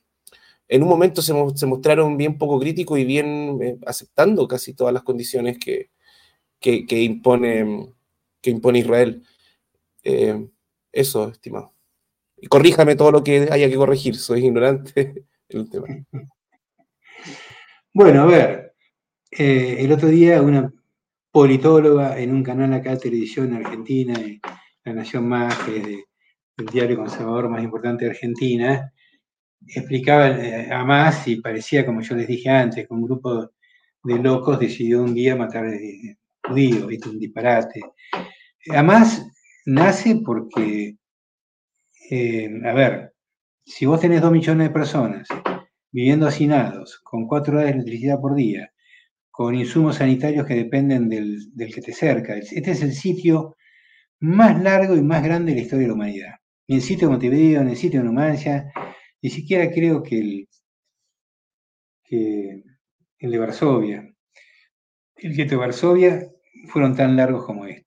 en un momento se, mostraron bien poco críticos y bien eh, aceptando casi todas las condiciones que, que, que impone que impone Israel. Eh, eso, estimado. Y corríjame todo lo que haya que corregir, soy ignorante en el tema. Bueno, a ver, eh, el otro día una politóloga en un canal acá de televisión en Argentina, La Nación Más, que es el diario conservador más importante de Argentina, explicaba eh, a más y parecía, como yo les dije antes, que un grupo de locos decidió un día matar judíos, ¿viste? un disparate. Además, nace porque, eh, a ver, si vos tenés dos millones de personas viviendo hacinados, con cuatro horas de electricidad por día, con insumos sanitarios que dependen del, que te cerca, este es el sitio más largo y más grande de la historia de la humanidad. Ni el sitio de Montevideo, ni el sitio de Numancia, ni siquiera creo que el, que el de Varsovia, el gueto de Varsovia fueron tan largos como este.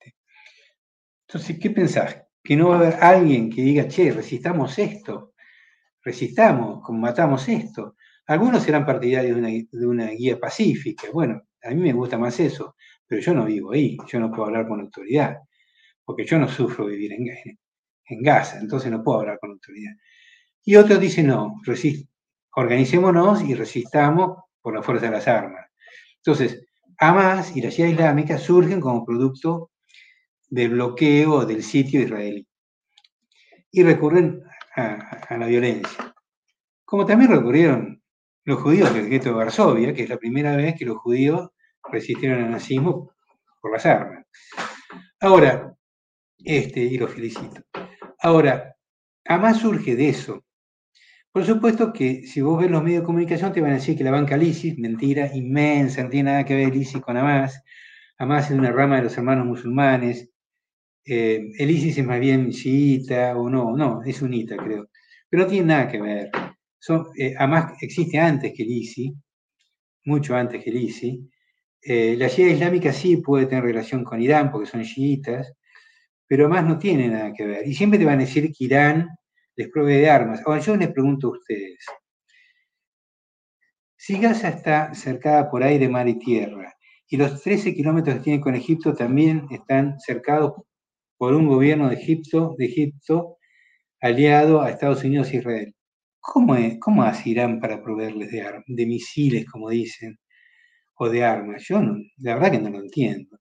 Entonces, ¿qué pensás? Que no va a haber alguien que diga, che, resistamos esto, resistamos, combatamos esto. Algunos serán partidarios de una, guía pacífica. Bueno, a mí me gusta más eso, pero yo no vivo ahí, yo no puedo hablar con autoridad, porque yo no sufro vivir en, en Gaza, entonces no puedo hablar con autoridad. Y otros dicen, no, organicémonos y resistamos por la fuerza de las armas. Entonces, Hamas y la ciudad islámica surgen como producto del bloqueo del sitio israelí. Y recurren a, la violencia. Como también recurrieron los judíos del gueto de Varsovia, que es la primera vez que los judíos resistieron al nazismo por las armas. Ahora, este, y lo felicito. Ahora, Hamas surge de eso. Por supuesto que si vos ves los medios de comunicación te van a decir que la banca ISIS, mentira inmensa, no tiene nada que ver ISIS con Hamas. Hamas es una rama de los hermanos musulmanes eh, el ISIS es más bien chiita o no, no, es sunita creo, pero no tiene nada que ver. Eh, además existe antes que el ISIS, mucho antes que el ISIS. Eh, la Shia islámica sí puede tener relación con Irán porque son chiitas, pero además no tiene nada que ver. Y siempre te van a decir que Irán les provee de armas. Ahora yo les pregunto a ustedes, si Gaza está cercada por aire, mar y tierra, y los 13 kilómetros que tiene con Egipto también están cercados por un gobierno de Egipto, de Egipto aliado a Estados Unidos e Israel. ¿Cómo, cómo hace Irán para proveerles de, de misiles, como dicen, o de armas? Yo la verdad que no lo entiendo.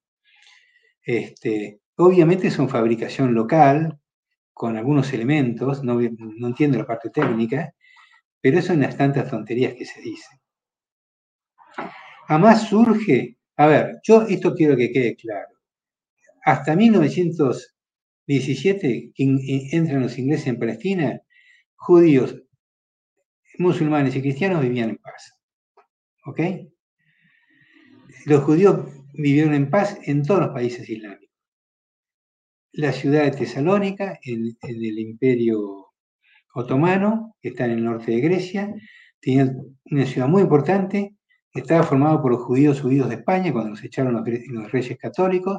Este, obviamente es fabricación local, con algunos elementos, no, no entiendo la parte técnica, pero son unas tantas tonterías que se dicen. Hamas surge, a ver, yo esto quiero que quede claro. Hasta 1917, que entran los ingleses en Palestina, judíos, musulmanes y cristianos vivían en paz. ¿Ok? Los judíos vivieron en paz en todos los países islámicos. La ciudad de Tesalónica, en, el imperio otomano, que está en el norte de Grecia, tenía una ciudad muy importante, estaba formado por los judíos huidos de España cuando los echaron los, los reyes católicos,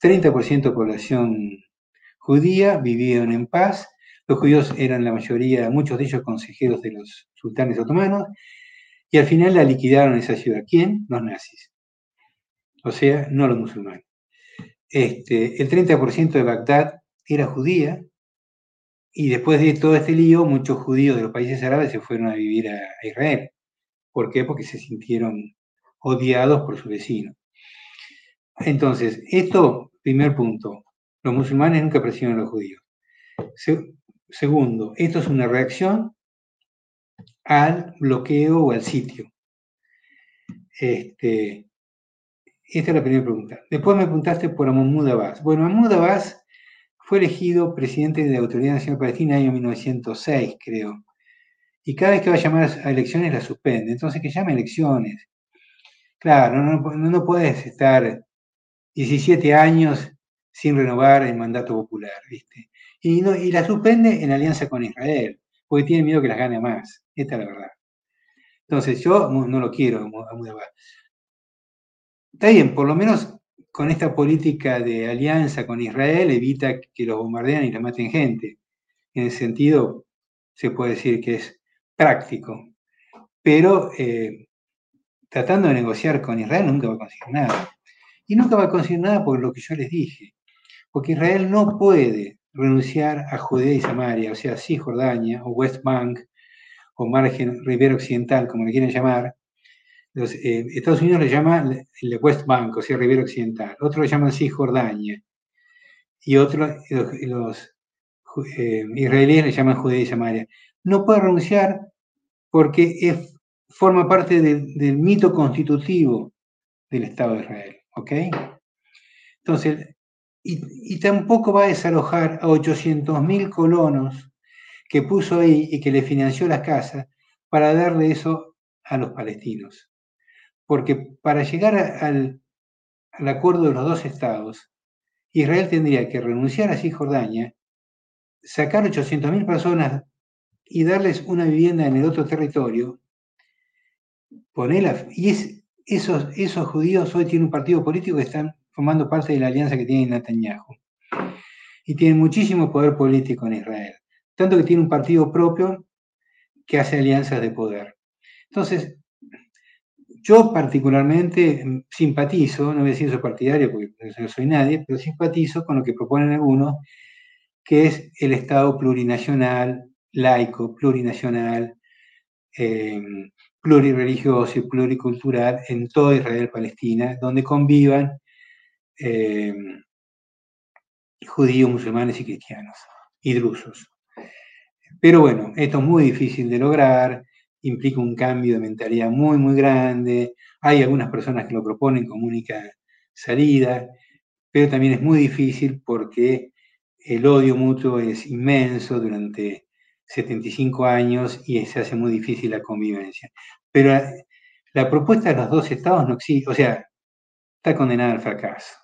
30% de población judía vivían en paz, los judíos eran la mayoría, muchos de ellos consejeros de los sultanes otomanos, y al final la liquidaron esa ciudad. ¿Quién? Los nazis. O sea, no los musulmanes. Este, el 30% de Bagdad era judía, y después de todo este lío, muchos judíos de los países árabes se fueron a vivir a, Israel. ¿Por qué? Porque se sintieron odiados por su vecino. Entonces, esto, primer punto, los musulmanes nunca presionan a los judíos. segundo, esto es una reacción al bloqueo o al sitio. Este, esta es la primera pregunta. Después me preguntaste por Mahmoud Abbas. Bueno, Mahmoud Abbas fue elegido presidente de la Autoridad Nacional Palestina en el año 1906, creo. Y cada vez que va a llamar a elecciones la suspende. Entonces, que llame elecciones. Claro, no, no, puedes estar 17 años sin renovar el mandato popular. Y, no, y la suspende en alianza con Israel, porque tiene miedo que las gane más. Esta es la verdad. Entonces, yo no lo quiero Está bien, por lo menos con esta política de alianza con Israel evita que los bombardean y la maten gente. En ese sentido, se puede decir que es práctico. Pero eh, tratando de negociar con Israel nunca va a conseguir nada. Y nunca va a conseguir nada por lo que yo les dije. Porque Israel no puede renunciar a Judea y Samaria, o sea, Cisjordania o West Bank o margen Ribera Occidental, como le quieren llamar, eh, Estados Unidos le llama el West Bank, o sea, Ribera Occidental. Otros le llaman Cisjordania. Y otros, los, eh, israelíes le llaman Judea y Samaria. No puede renunciar porque forma parte del mito constitutivo del Estado de Israel. ¿Ok? Entonces, y, y tampoco va a desalojar a 800.000 colonos que puso ahí y que le financió las casas para darle eso a los palestinos porque para llegar al, acuerdo de los dos estados, Israel tendría que renunciar a Cisjordania, sacar 800.000 personas y darles una vivienda en el otro territorio, ponerla, y esos, esos judíos hoy tienen un partido político que están formando parte de la alianza que tiene Netanyahu. Y tienen muchísimo poder político en Israel. Tanto que tiene un partido propio que hace alianzas de poder. Entonces, yo particularmente mm, simpatizo, no voy a decir soy partidario porque no soy nadie, pero simpatizo con lo que proponen algunos, que es el Estado plurinacional, laico, plurinacional, eh, plurireligioso y pluricultural en toda Israel-Palestina, donde convivan em, judíos, musulmanes y cristianos, y drusos. Pero bueno, esto es muy difícil de lograr, implica un cambio de mentalidad muy, muy grande. Hay algunas personas que lo proponen como única salida, pero también es muy difícil porque el odio mutuo es inmenso durante 75 años y se hace muy difícil la convivencia. Pero la, propuesta de los dos estados no existe, o sea, está condenada al fracaso.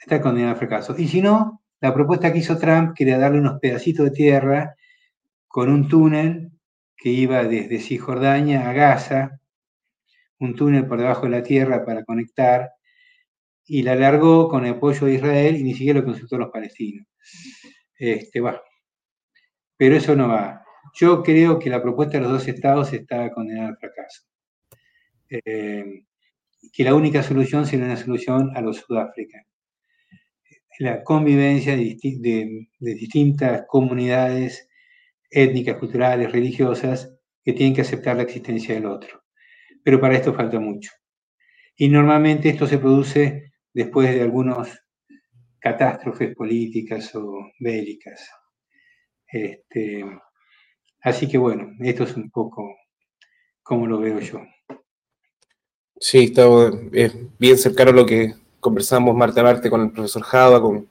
Está condenada al fracaso. Y si no, la propuesta que hizo Trump, que era darle unos pedacitos de tierra con un túnel que iba desde Cisjordania a Gaza, un túnel por debajo de la tierra para conectar, y la alargó con el apoyo de Israel y ni siquiera lo consultó a los palestinos. Este, Pero eso no va. Yo creo que la propuesta de los dos estados está condenada al fracaso. Eh, que la única solución sería una solución a los Sudáfrica. La convivencia de distintas comunidades étnicas, culturales, religiosas, que tienen que aceptar la existencia del otro. Pero para esto falta mucho. Y normalmente esto se produce después de algunas catástrofes políticas o bélicas. Este, así que bueno, esto es un poco como lo veo yo. Sí, está es bien cercano a lo que conversamos Marta a Marte con el profesor Java, con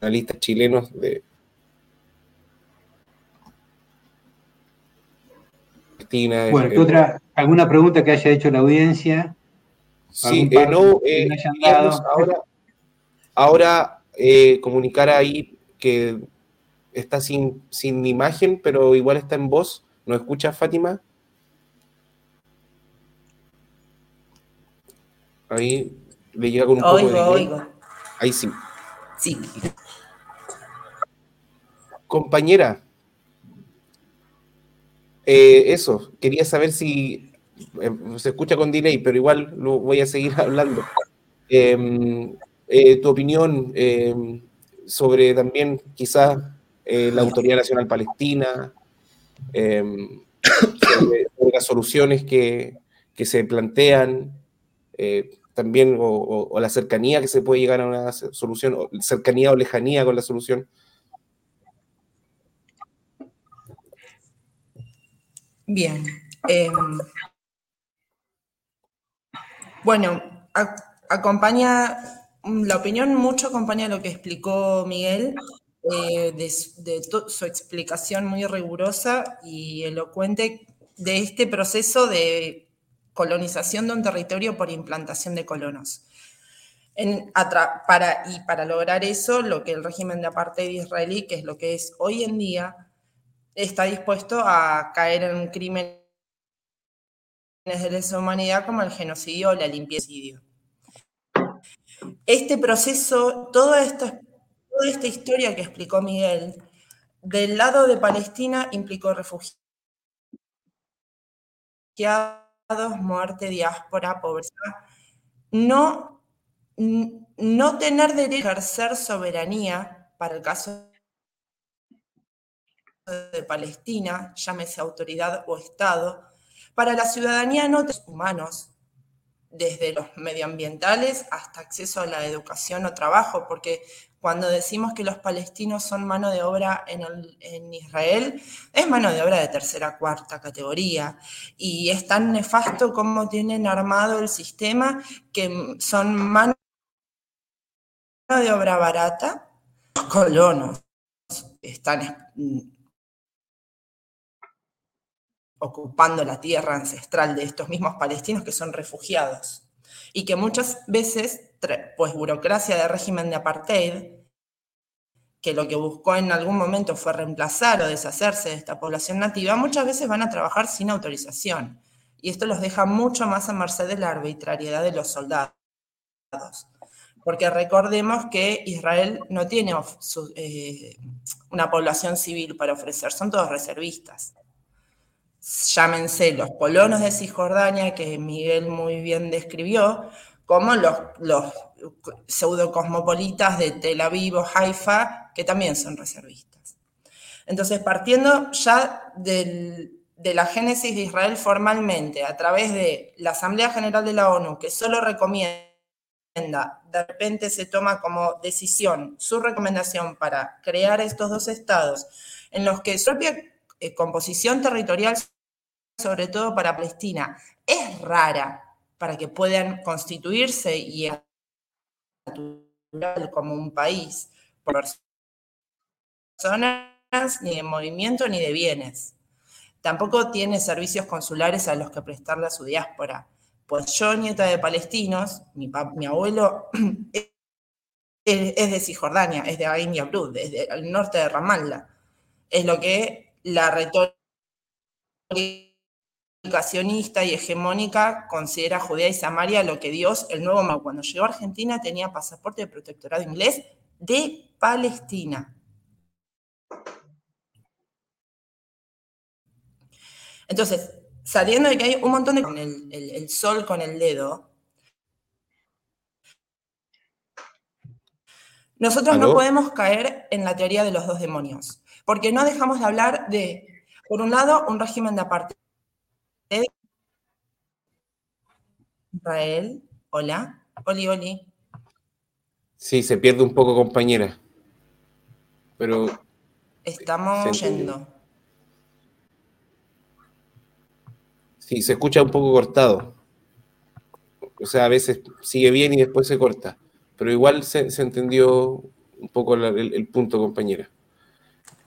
analistas chilenos de Bueno, ¿qué otra, ¿alguna pregunta que haya hecho la audiencia? Sí, eh, no, eh, ahora, ahora eh, comunicar ahí que está sin, sin imagen, pero igual está en voz. ¿No escucha Fátima? Ahí le llega con un poco de... Oigo. Ahí sí. Sí. Compañera, eh, eso, quería saber si eh, se escucha con delay, pero igual lo voy a seguir hablando. Em, eh, tu opinión em, sobre también quizás la Autoridad Nacional Palestina, em, sobre, las soluciones que, se plantean, también, o, la cercanía que se puede llegar a una solución, o cercanía o lejanía con la solución. Bien. Em, bueno, acompaña, la opinión mucho acompaña lo que explicó Miguel, eh, de, su explicación muy rigurosa y elocuente de este proceso de colonización de un territorio por implantación de colonos. para, y para lograr eso, lo que el régimen de apartheid israelí, que es lo que es hoy en día, está dispuesto a caer en crímenes de lesa humanidad como el genocidio o la limpiecidio. Este proceso, toda esta, toda esta historia que explicó Miguel, del lado de Palestina implicó refugiados, muerte, diáspora, pobreza. No, no tener derecho a ejercer soberanía para el caso de Palestina, llámese autoridad o Estado, para la ciudadanía no humanos, desde los medioambientales hasta acceso a la educación o trabajo, porque cuando decimos que los palestinos son mano de obra en, Israel, es mano de obra de tercera, cuarta categoría. Y es tan nefasto como tienen armado el sistema que son mano de obra barata, los colonos están ocupando la tierra ancestral de estos mismos palestinos que son refugiados y que muchas veces, pues burocracia de régimen de apartheid, que lo que buscó en algún momento fue reemplazar o deshacerse de esta población nativa, muchas veces van a trabajar sin autorización. Y esto los deja mucho más a merced de la arbitrariedad de los soldados. Porque recordemos que Israel no tiene eh, una población civil para ofrecer, son todos reservistas llámense los colonos de Cisjordania, que Miguel muy bien describió, como los, los pseudo-cosmopolitas de Tel Aviv o Haifa, que también son reservistas. Entonces, partiendo ya de la génesis de Israel formalmente, a través de la Asamblea General de la ONU, que solo recomienda, de repente se toma como decisión su recomendación para crear estos dos estados, en los que su propia eh, composición territorial, sobre todo para Palestina, es rara para que puedan constituirse y como un país por personas, ni de movimiento, ni de bienes. Tampoco tiene servicios consulares a los que prestarle a su diáspora. Pues yo, nieta de palestinos, mi, abuelo es, de Cisjordania, es de Ain Yabrud, desde el norte de Ramallah. Es lo que la retórica y hegemónica considera Judea y Samaria lo que Dios, el nuevo Mao, cuando llegó a Argentina tenía pasaporte de protectorado inglés de Palestina. Entonces, saliendo de que hay un montón de... Con el, sol con el dedo, nosotros no podemos caer en la teoría de los dos demonios. Porque no dejamos de hablar de, por un lado, un régimen de apartheid. Israel, hola, Oli, Oli. Sí, se pierde un poco, compañera. Pero. Estamos yendo. Sí, se escucha un poco cortado. o sea, a veces sigue bien y después se corta, pero igual se, entendió un poco el, punto, compañera.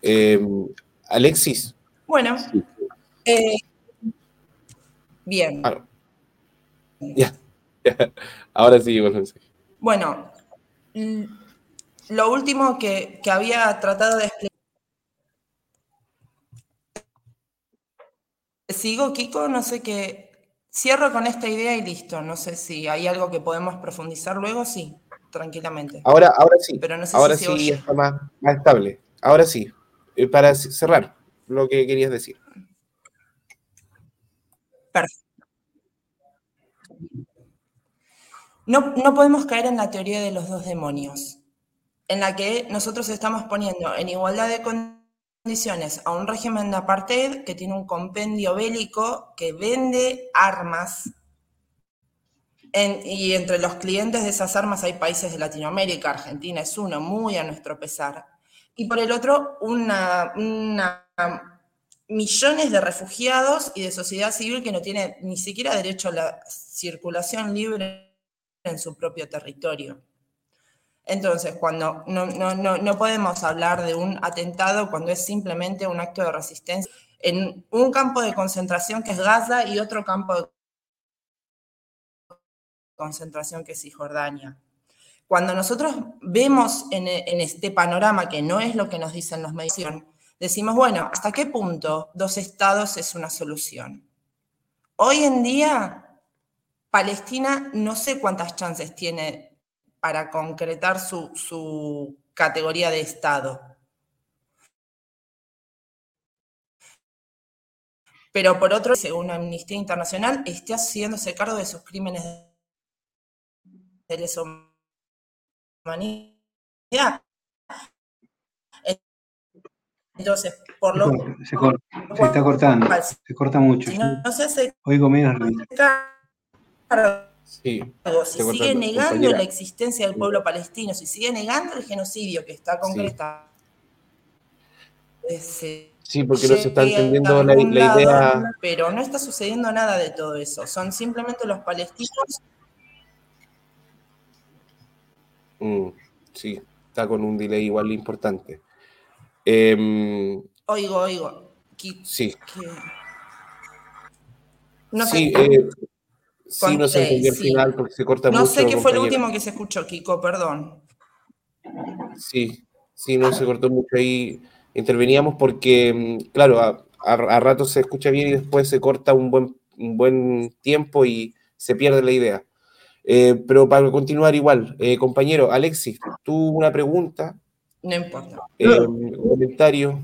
Eh, Alexis. Bueno, eh, bien. Ya, ahora sí, Bueno, lo último que, que había tratado de explicar. Sigo, Kiko, no sé qué. Cierro con esta idea y listo. No sé si hay algo que podemos profundizar luego, sí, tranquilamente. Ahora, ahora sí. Pero no sé ahora sí está más, más, estable. Ahora sí. Eh, para cerrar lo que querías decir. No, no podemos caer en la teoría de los dos demonios, en la que nosotros estamos poniendo en igualdad de condiciones a un régimen de apartheid que tiene un compendio bélico que vende armas y entre los clientes de esas armas hay países de Latinoamérica, Argentina es uno, muy a nuestro pesar. Y por el otro, una, millones de refugiados y de sociedad civil que no tiene ni siquiera derecho a la circulación libre en su propio territorio. Entonces, cuando no, no, podemos hablar de un atentado cuando es simplemente un acto de resistencia en un campo de concentración que es Gaza y otro campo de concentración que es Cisjordania. Cuando nosotros vemos en, en, este panorama, que no es lo que nos dicen los medios, decimos, bueno, ¿hasta qué punto dos estados es una solución? Hoy en día, Palestina no sé cuántas chances tiene para concretar su, categoría de Estado. Pero por otro, según Amnistía Internacional, está haciéndose cargo de sus crímenes de lesa. Entonces, por lo se, se, está cortando, se corta mucho. Si no, se hace Oigo menos si sigue negando la existencia del pueblo palestino, si sigue negando el genocidio que está concretado. Sí, porque no se está entendiendo la, idea. Pero no está sucediendo nada de todo eso. Son simplemente los palestinos. Mm, sí, está con un delay igual importante. Em, oigo, oigo. sí. No sí, eh, Sí, no se final porque se corta mucho. No sé qué fue el último que se escuchó, Kiko, perdón. Sí, sí, no se cortó mucho ahí. Interveníamos porque, mm, claro, a, a, rato se escucha bien y después se corta un buen, un buen tiempo y se pierde la idea. Eh, pero para continuar igual, eh, compañero, Alexis, tú una pregunta. No importa. Eh, comentario.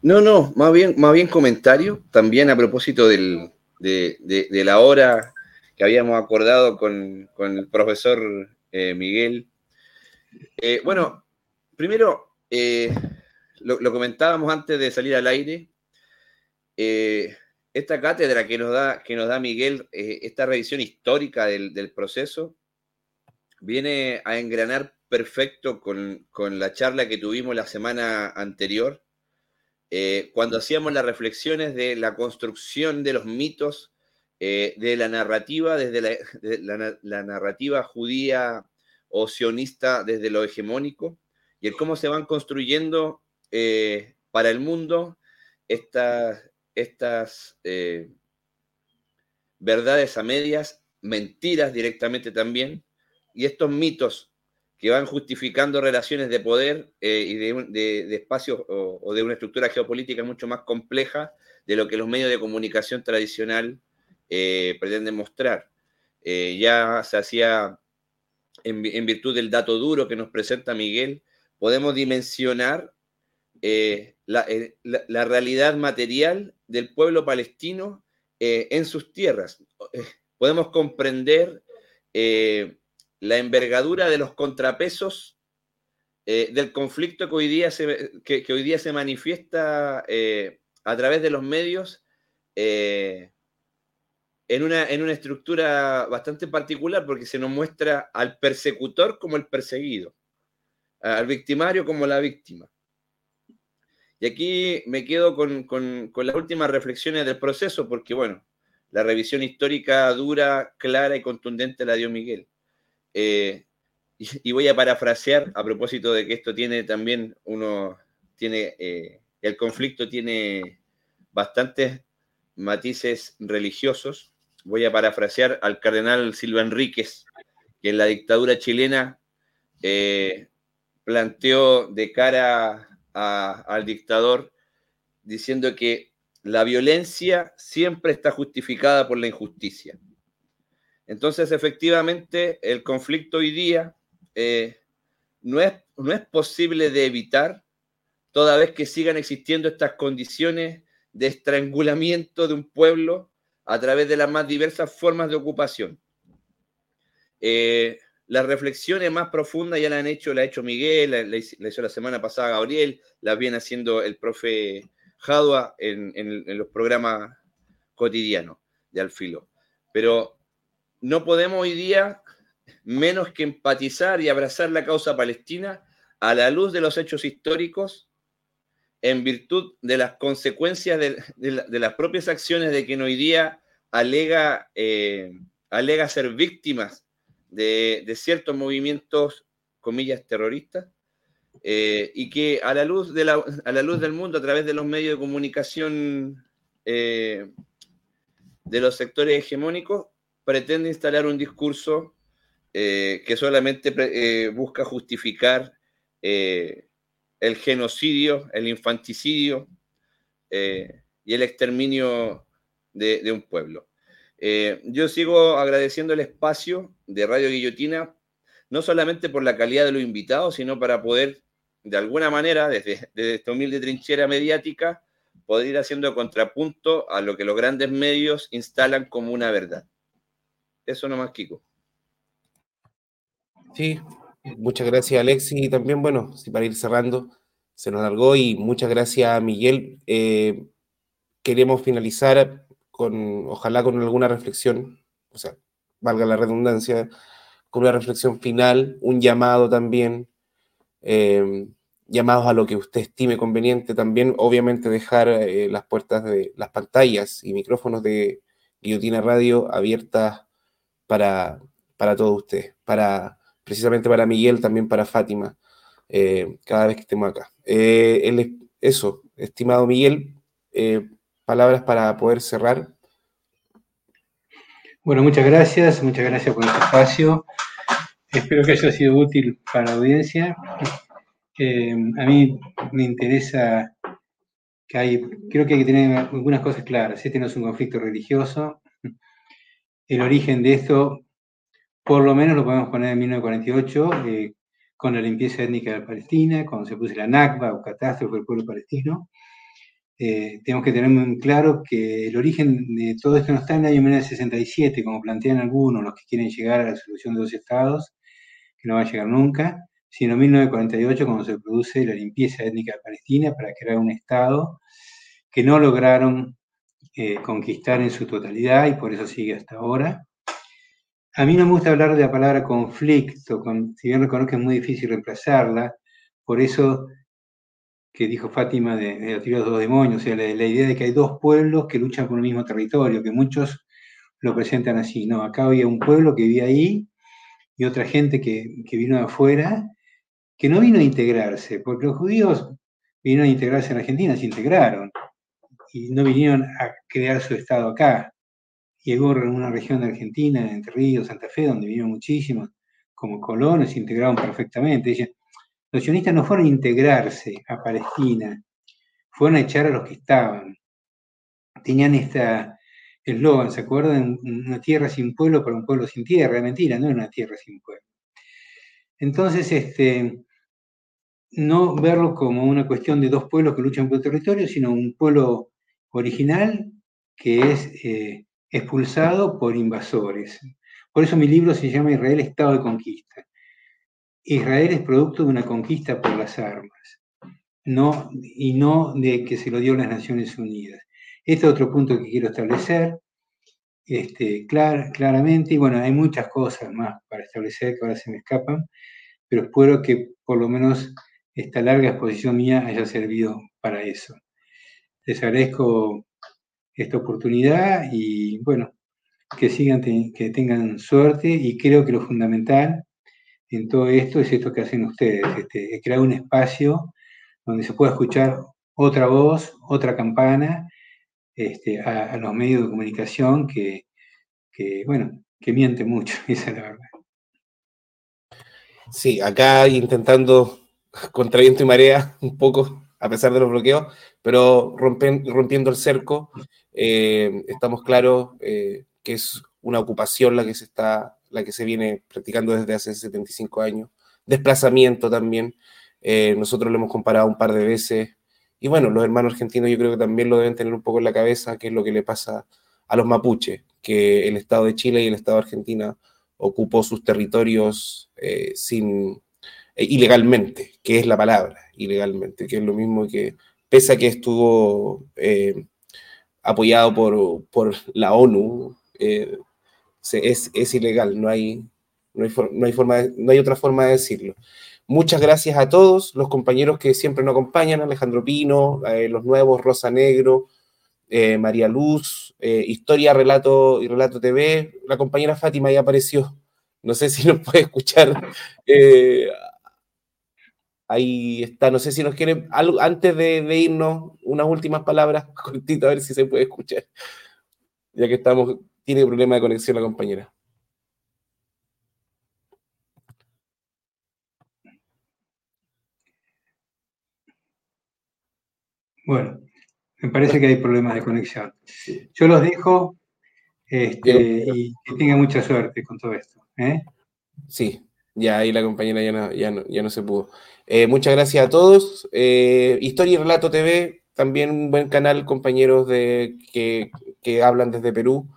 No, no, más bien, más bien comentario, también a propósito del, de, de, de, la hora que habíamos acordado con, el profesor eh, Miguel. Eh, bueno, primero, eh, lo, comentábamos antes de salir al aire. esta cátedra que nos da, que nos da Miguel, esta revisión histórica del, proceso, viene a engranar perfecto con, con, la charla que tuvimos la semana anterior, cuando hacíamos las reflexiones de la construcción de los mitos eh, de la narrativa, desde la, narrativa judía o sionista desde lo hegemónico, y el cómo se van construyendo eh, para el mundo estas, estas eh, verdades a medias, mentiras directamente también, y estos mitos que van justificando relaciones de poder y de, espacios o, de una estructura geopolítica mucho más compleja de lo que los medios de comunicación tradicional eh, pretende mostrar. Eh, ya se hacía, en, virtud del dato duro que nos presenta Miguel, podemos dimensionar eh, la, realidad material del pueblo palestino en sus tierras. podemos comprender la envergadura de los contrapesos del conflicto que hoy día se, que, hoy día se manifiesta a través de los medios en una, en una estructura bastante particular porque se nos muestra al persecutor como el perseguido, al victimario como la víctima. Y aquí me quedo con, con, las últimas reflexiones del proceso porque, bueno, la revisión histórica dura, clara y contundente la dio Miguel. Eh, y, voy a parafrasear a propósito de que esto tiene también uno, tiene, eh, el conflicto tiene bastantes matices religiosos. Voy a parafrasear al cardenal Silva Enríquez, que en la dictadura chilena eh, planteó de cara al dictador diciendo que la violencia siempre está justificada por la injusticia. Entonces, efectivamente, el conflicto hoy día eh, no, es, no es posible de evitar toda vez que sigan existiendo estas condiciones de estrangulamiento de un pueblo a través de las más diversas formas de ocupación. Eh, las reflexiones más profundas ya las han hecho, la ha hecho Miguel, la, hizo la semana pasada Gabriel, las viene haciendo el profe Jadua en, en los programas cotidianos de Alfilo. Pero no podemos hoy día menos que empatizar y abrazar la causa palestina a la luz de los hechos históricos en virtud de las consecuencias de, las propias acciones de quien hoy día alega, eh, alega ser víctimas de, ciertos movimientos, comillas, terroristas, eh, y que a la, luz de la, a la luz del mundo, a través de los medios de comunicación eh, de los sectores hegemónicos, pretende instalar un discurso que solamente busca justificar el genocidio, el infanticidio eh, y el exterminio de, un pueblo. Eh, yo sigo agradeciendo el espacio de Radio Guillotina, no solamente por la calidad de los invitados, sino para poder, de alguna manera, desde, esta humilde trinchera mediática, poder ir haciendo contrapunto a lo que los grandes medios instalan como una verdad. Eso nomás, Kiko. Sí, Muchas gracias, Alexi. Y también, bueno, si para ir cerrando, se nos alargó y muchas gracias, Miguel. Eh, queremos finalizar con, ojalá con alguna reflexión, o sea, valga la redundancia, con una reflexión final, un llamado también, eh, llamados a lo que usted estime conveniente. También, obviamente, dejar eh, las puertas de las pantallas y micrófonos de Guillotina Radio abiertas para, para todos ustedes, para precisamente para Miguel, también para Fátima, eh, cada vez que estemos acá. Eh, eso, estimado Miguel, eh, palabras para poder cerrar. Bueno, muchas gracias, muchas gracias por este espacio. Espero que haya sido útil para la audiencia. a mí me interesa que hay, creo que hay que tener algunas cosas claras. No es un conflicto religioso. El origen de esto por lo menos lo podemos poner en 1948, eh, con la limpieza étnica de Palestina, cuando se puso la Nakba o catástrofe del pueblo palestino. Eh, tenemos que tener muy claro que el origen de todo esto no está en el año 1967, como plantean algunos, los que quieren llegar a la solución de dos estados, que no va a llegar nunca, sino en 1948, cuando se produce la limpieza étnica de Palestina para crear un estado que no lograron eh, conquistar en su totalidad y por eso sigue hasta ahora. A mí no me gusta hablar de la palabra conflicto, si bien reconozco que es muy difícil reemplazarla, por eso que dijo Fátima de, de los dos demonios, o sea, la, idea de que hay dos pueblos que luchan por el mismo territorio, que muchos lo presentan así. No, acá había un pueblo que vivía ahí y otra gente que, que vino de afuera, que no vino a integrarse, porque los judíos vinieron a integrarse en Argentina, se integraron y no vinieron a crear su estado acá llegó en una región de Argentina, Entre Ríos, Santa Fe, donde vivieron muchísimos, como colonos, se integraron perfectamente. los sionistas no fueron a integrarse a Palestina, fueron a echar a los que estaban. Tenían esta eslogan, ¿se acuerdan? Una tierra sin pueblo para un pueblo sin tierra. Mentira, no era una tierra sin pueblo. Entonces, este, no verlo como una cuestión de dos pueblos que luchan por el territorio, sino un pueblo original que es eh, expulsado por invasores. Por eso mi libro se llama Israel Estado de Conquista. Israel es producto de una conquista por las armas, no, y no de que se lo dio las Naciones Unidas. Este es otro punto que quiero establecer este, claramente, y bueno, hay muchas cosas más para establecer que ahora se me escapan, pero espero que por lo menos esta larga exposición mía haya servido para eso. Les agradezco esta oportunidad y bueno, que sigan, que tengan suerte y creo que lo fundamental en todo esto es esto que hacen ustedes, este, crear un espacio donde se pueda escuchar otra voz, otra campana este, a, los medios de comunicación que, bueno, que miente mucho, esa es la verdad. Sí, acá intentando contra viento y marea un poco, a pesar de los bloqueos, pero rompiendo el cerco, eh, estamos claros eh, que es una ocupación la que se está, la que se viene practicando desde hace 75 años, desplazamiento también. Eh, nosotros lo hemos comparado un par de veces y bueno, los hermanos argentinos yo creo que también lo deben tener un poco en la cabeza, que es lo que le pasa a los mapuches, que el Estado de Chile y el Estado de Argentina ocupó sus territorios sin, eh, ilegalmente, que es la palabra, ilegalmente, que es lo mismo que, pese a que estuvo eh, apoyado por, por, la ONU, es, es, ilegal, no hay, no hay, no hay, forma no hay otra forma de decirlo. Muchas gracias a todos los compañeros que siempre nos acompañan, Alejandro Pino, eh, los nuevos, Rosa Negro, eh, María Luz, eh, Historia, Relato y Relato TV. La compañera Fátima ya apareció. No sé si nos puede escuchar. Ahí está. No sé si nos quiere, antes de, irnos, unas últimas palabras cortito, a ver si se puede escuchar. Ya que estamos, tiene problema de conexión la compañera. Bueno, me parece que hay problemas de conexión. Yo los dejo este, y que tengan mucha suerte con todo esto. ¿eh? Sí, ya ahí la compañera ya no, ya ya no se pudo. Eh, muchas gracias a todos. Eh, Historia y Relato TV, también un buen canal, compañeros de, que, hablan desde Perú.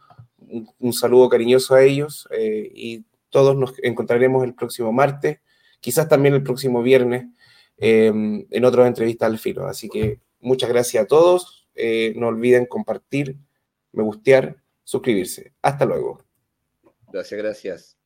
Un, saludo cariñoso a ellos y todos nos encontraremos el próximo martes, quizás también el próximo viernes, en otras entrevistas al filo. Así que Muchas gracias a todos. Eh, no olviden compartir, me gustear, suscribirse. Hasta luego. Gracias, gracias.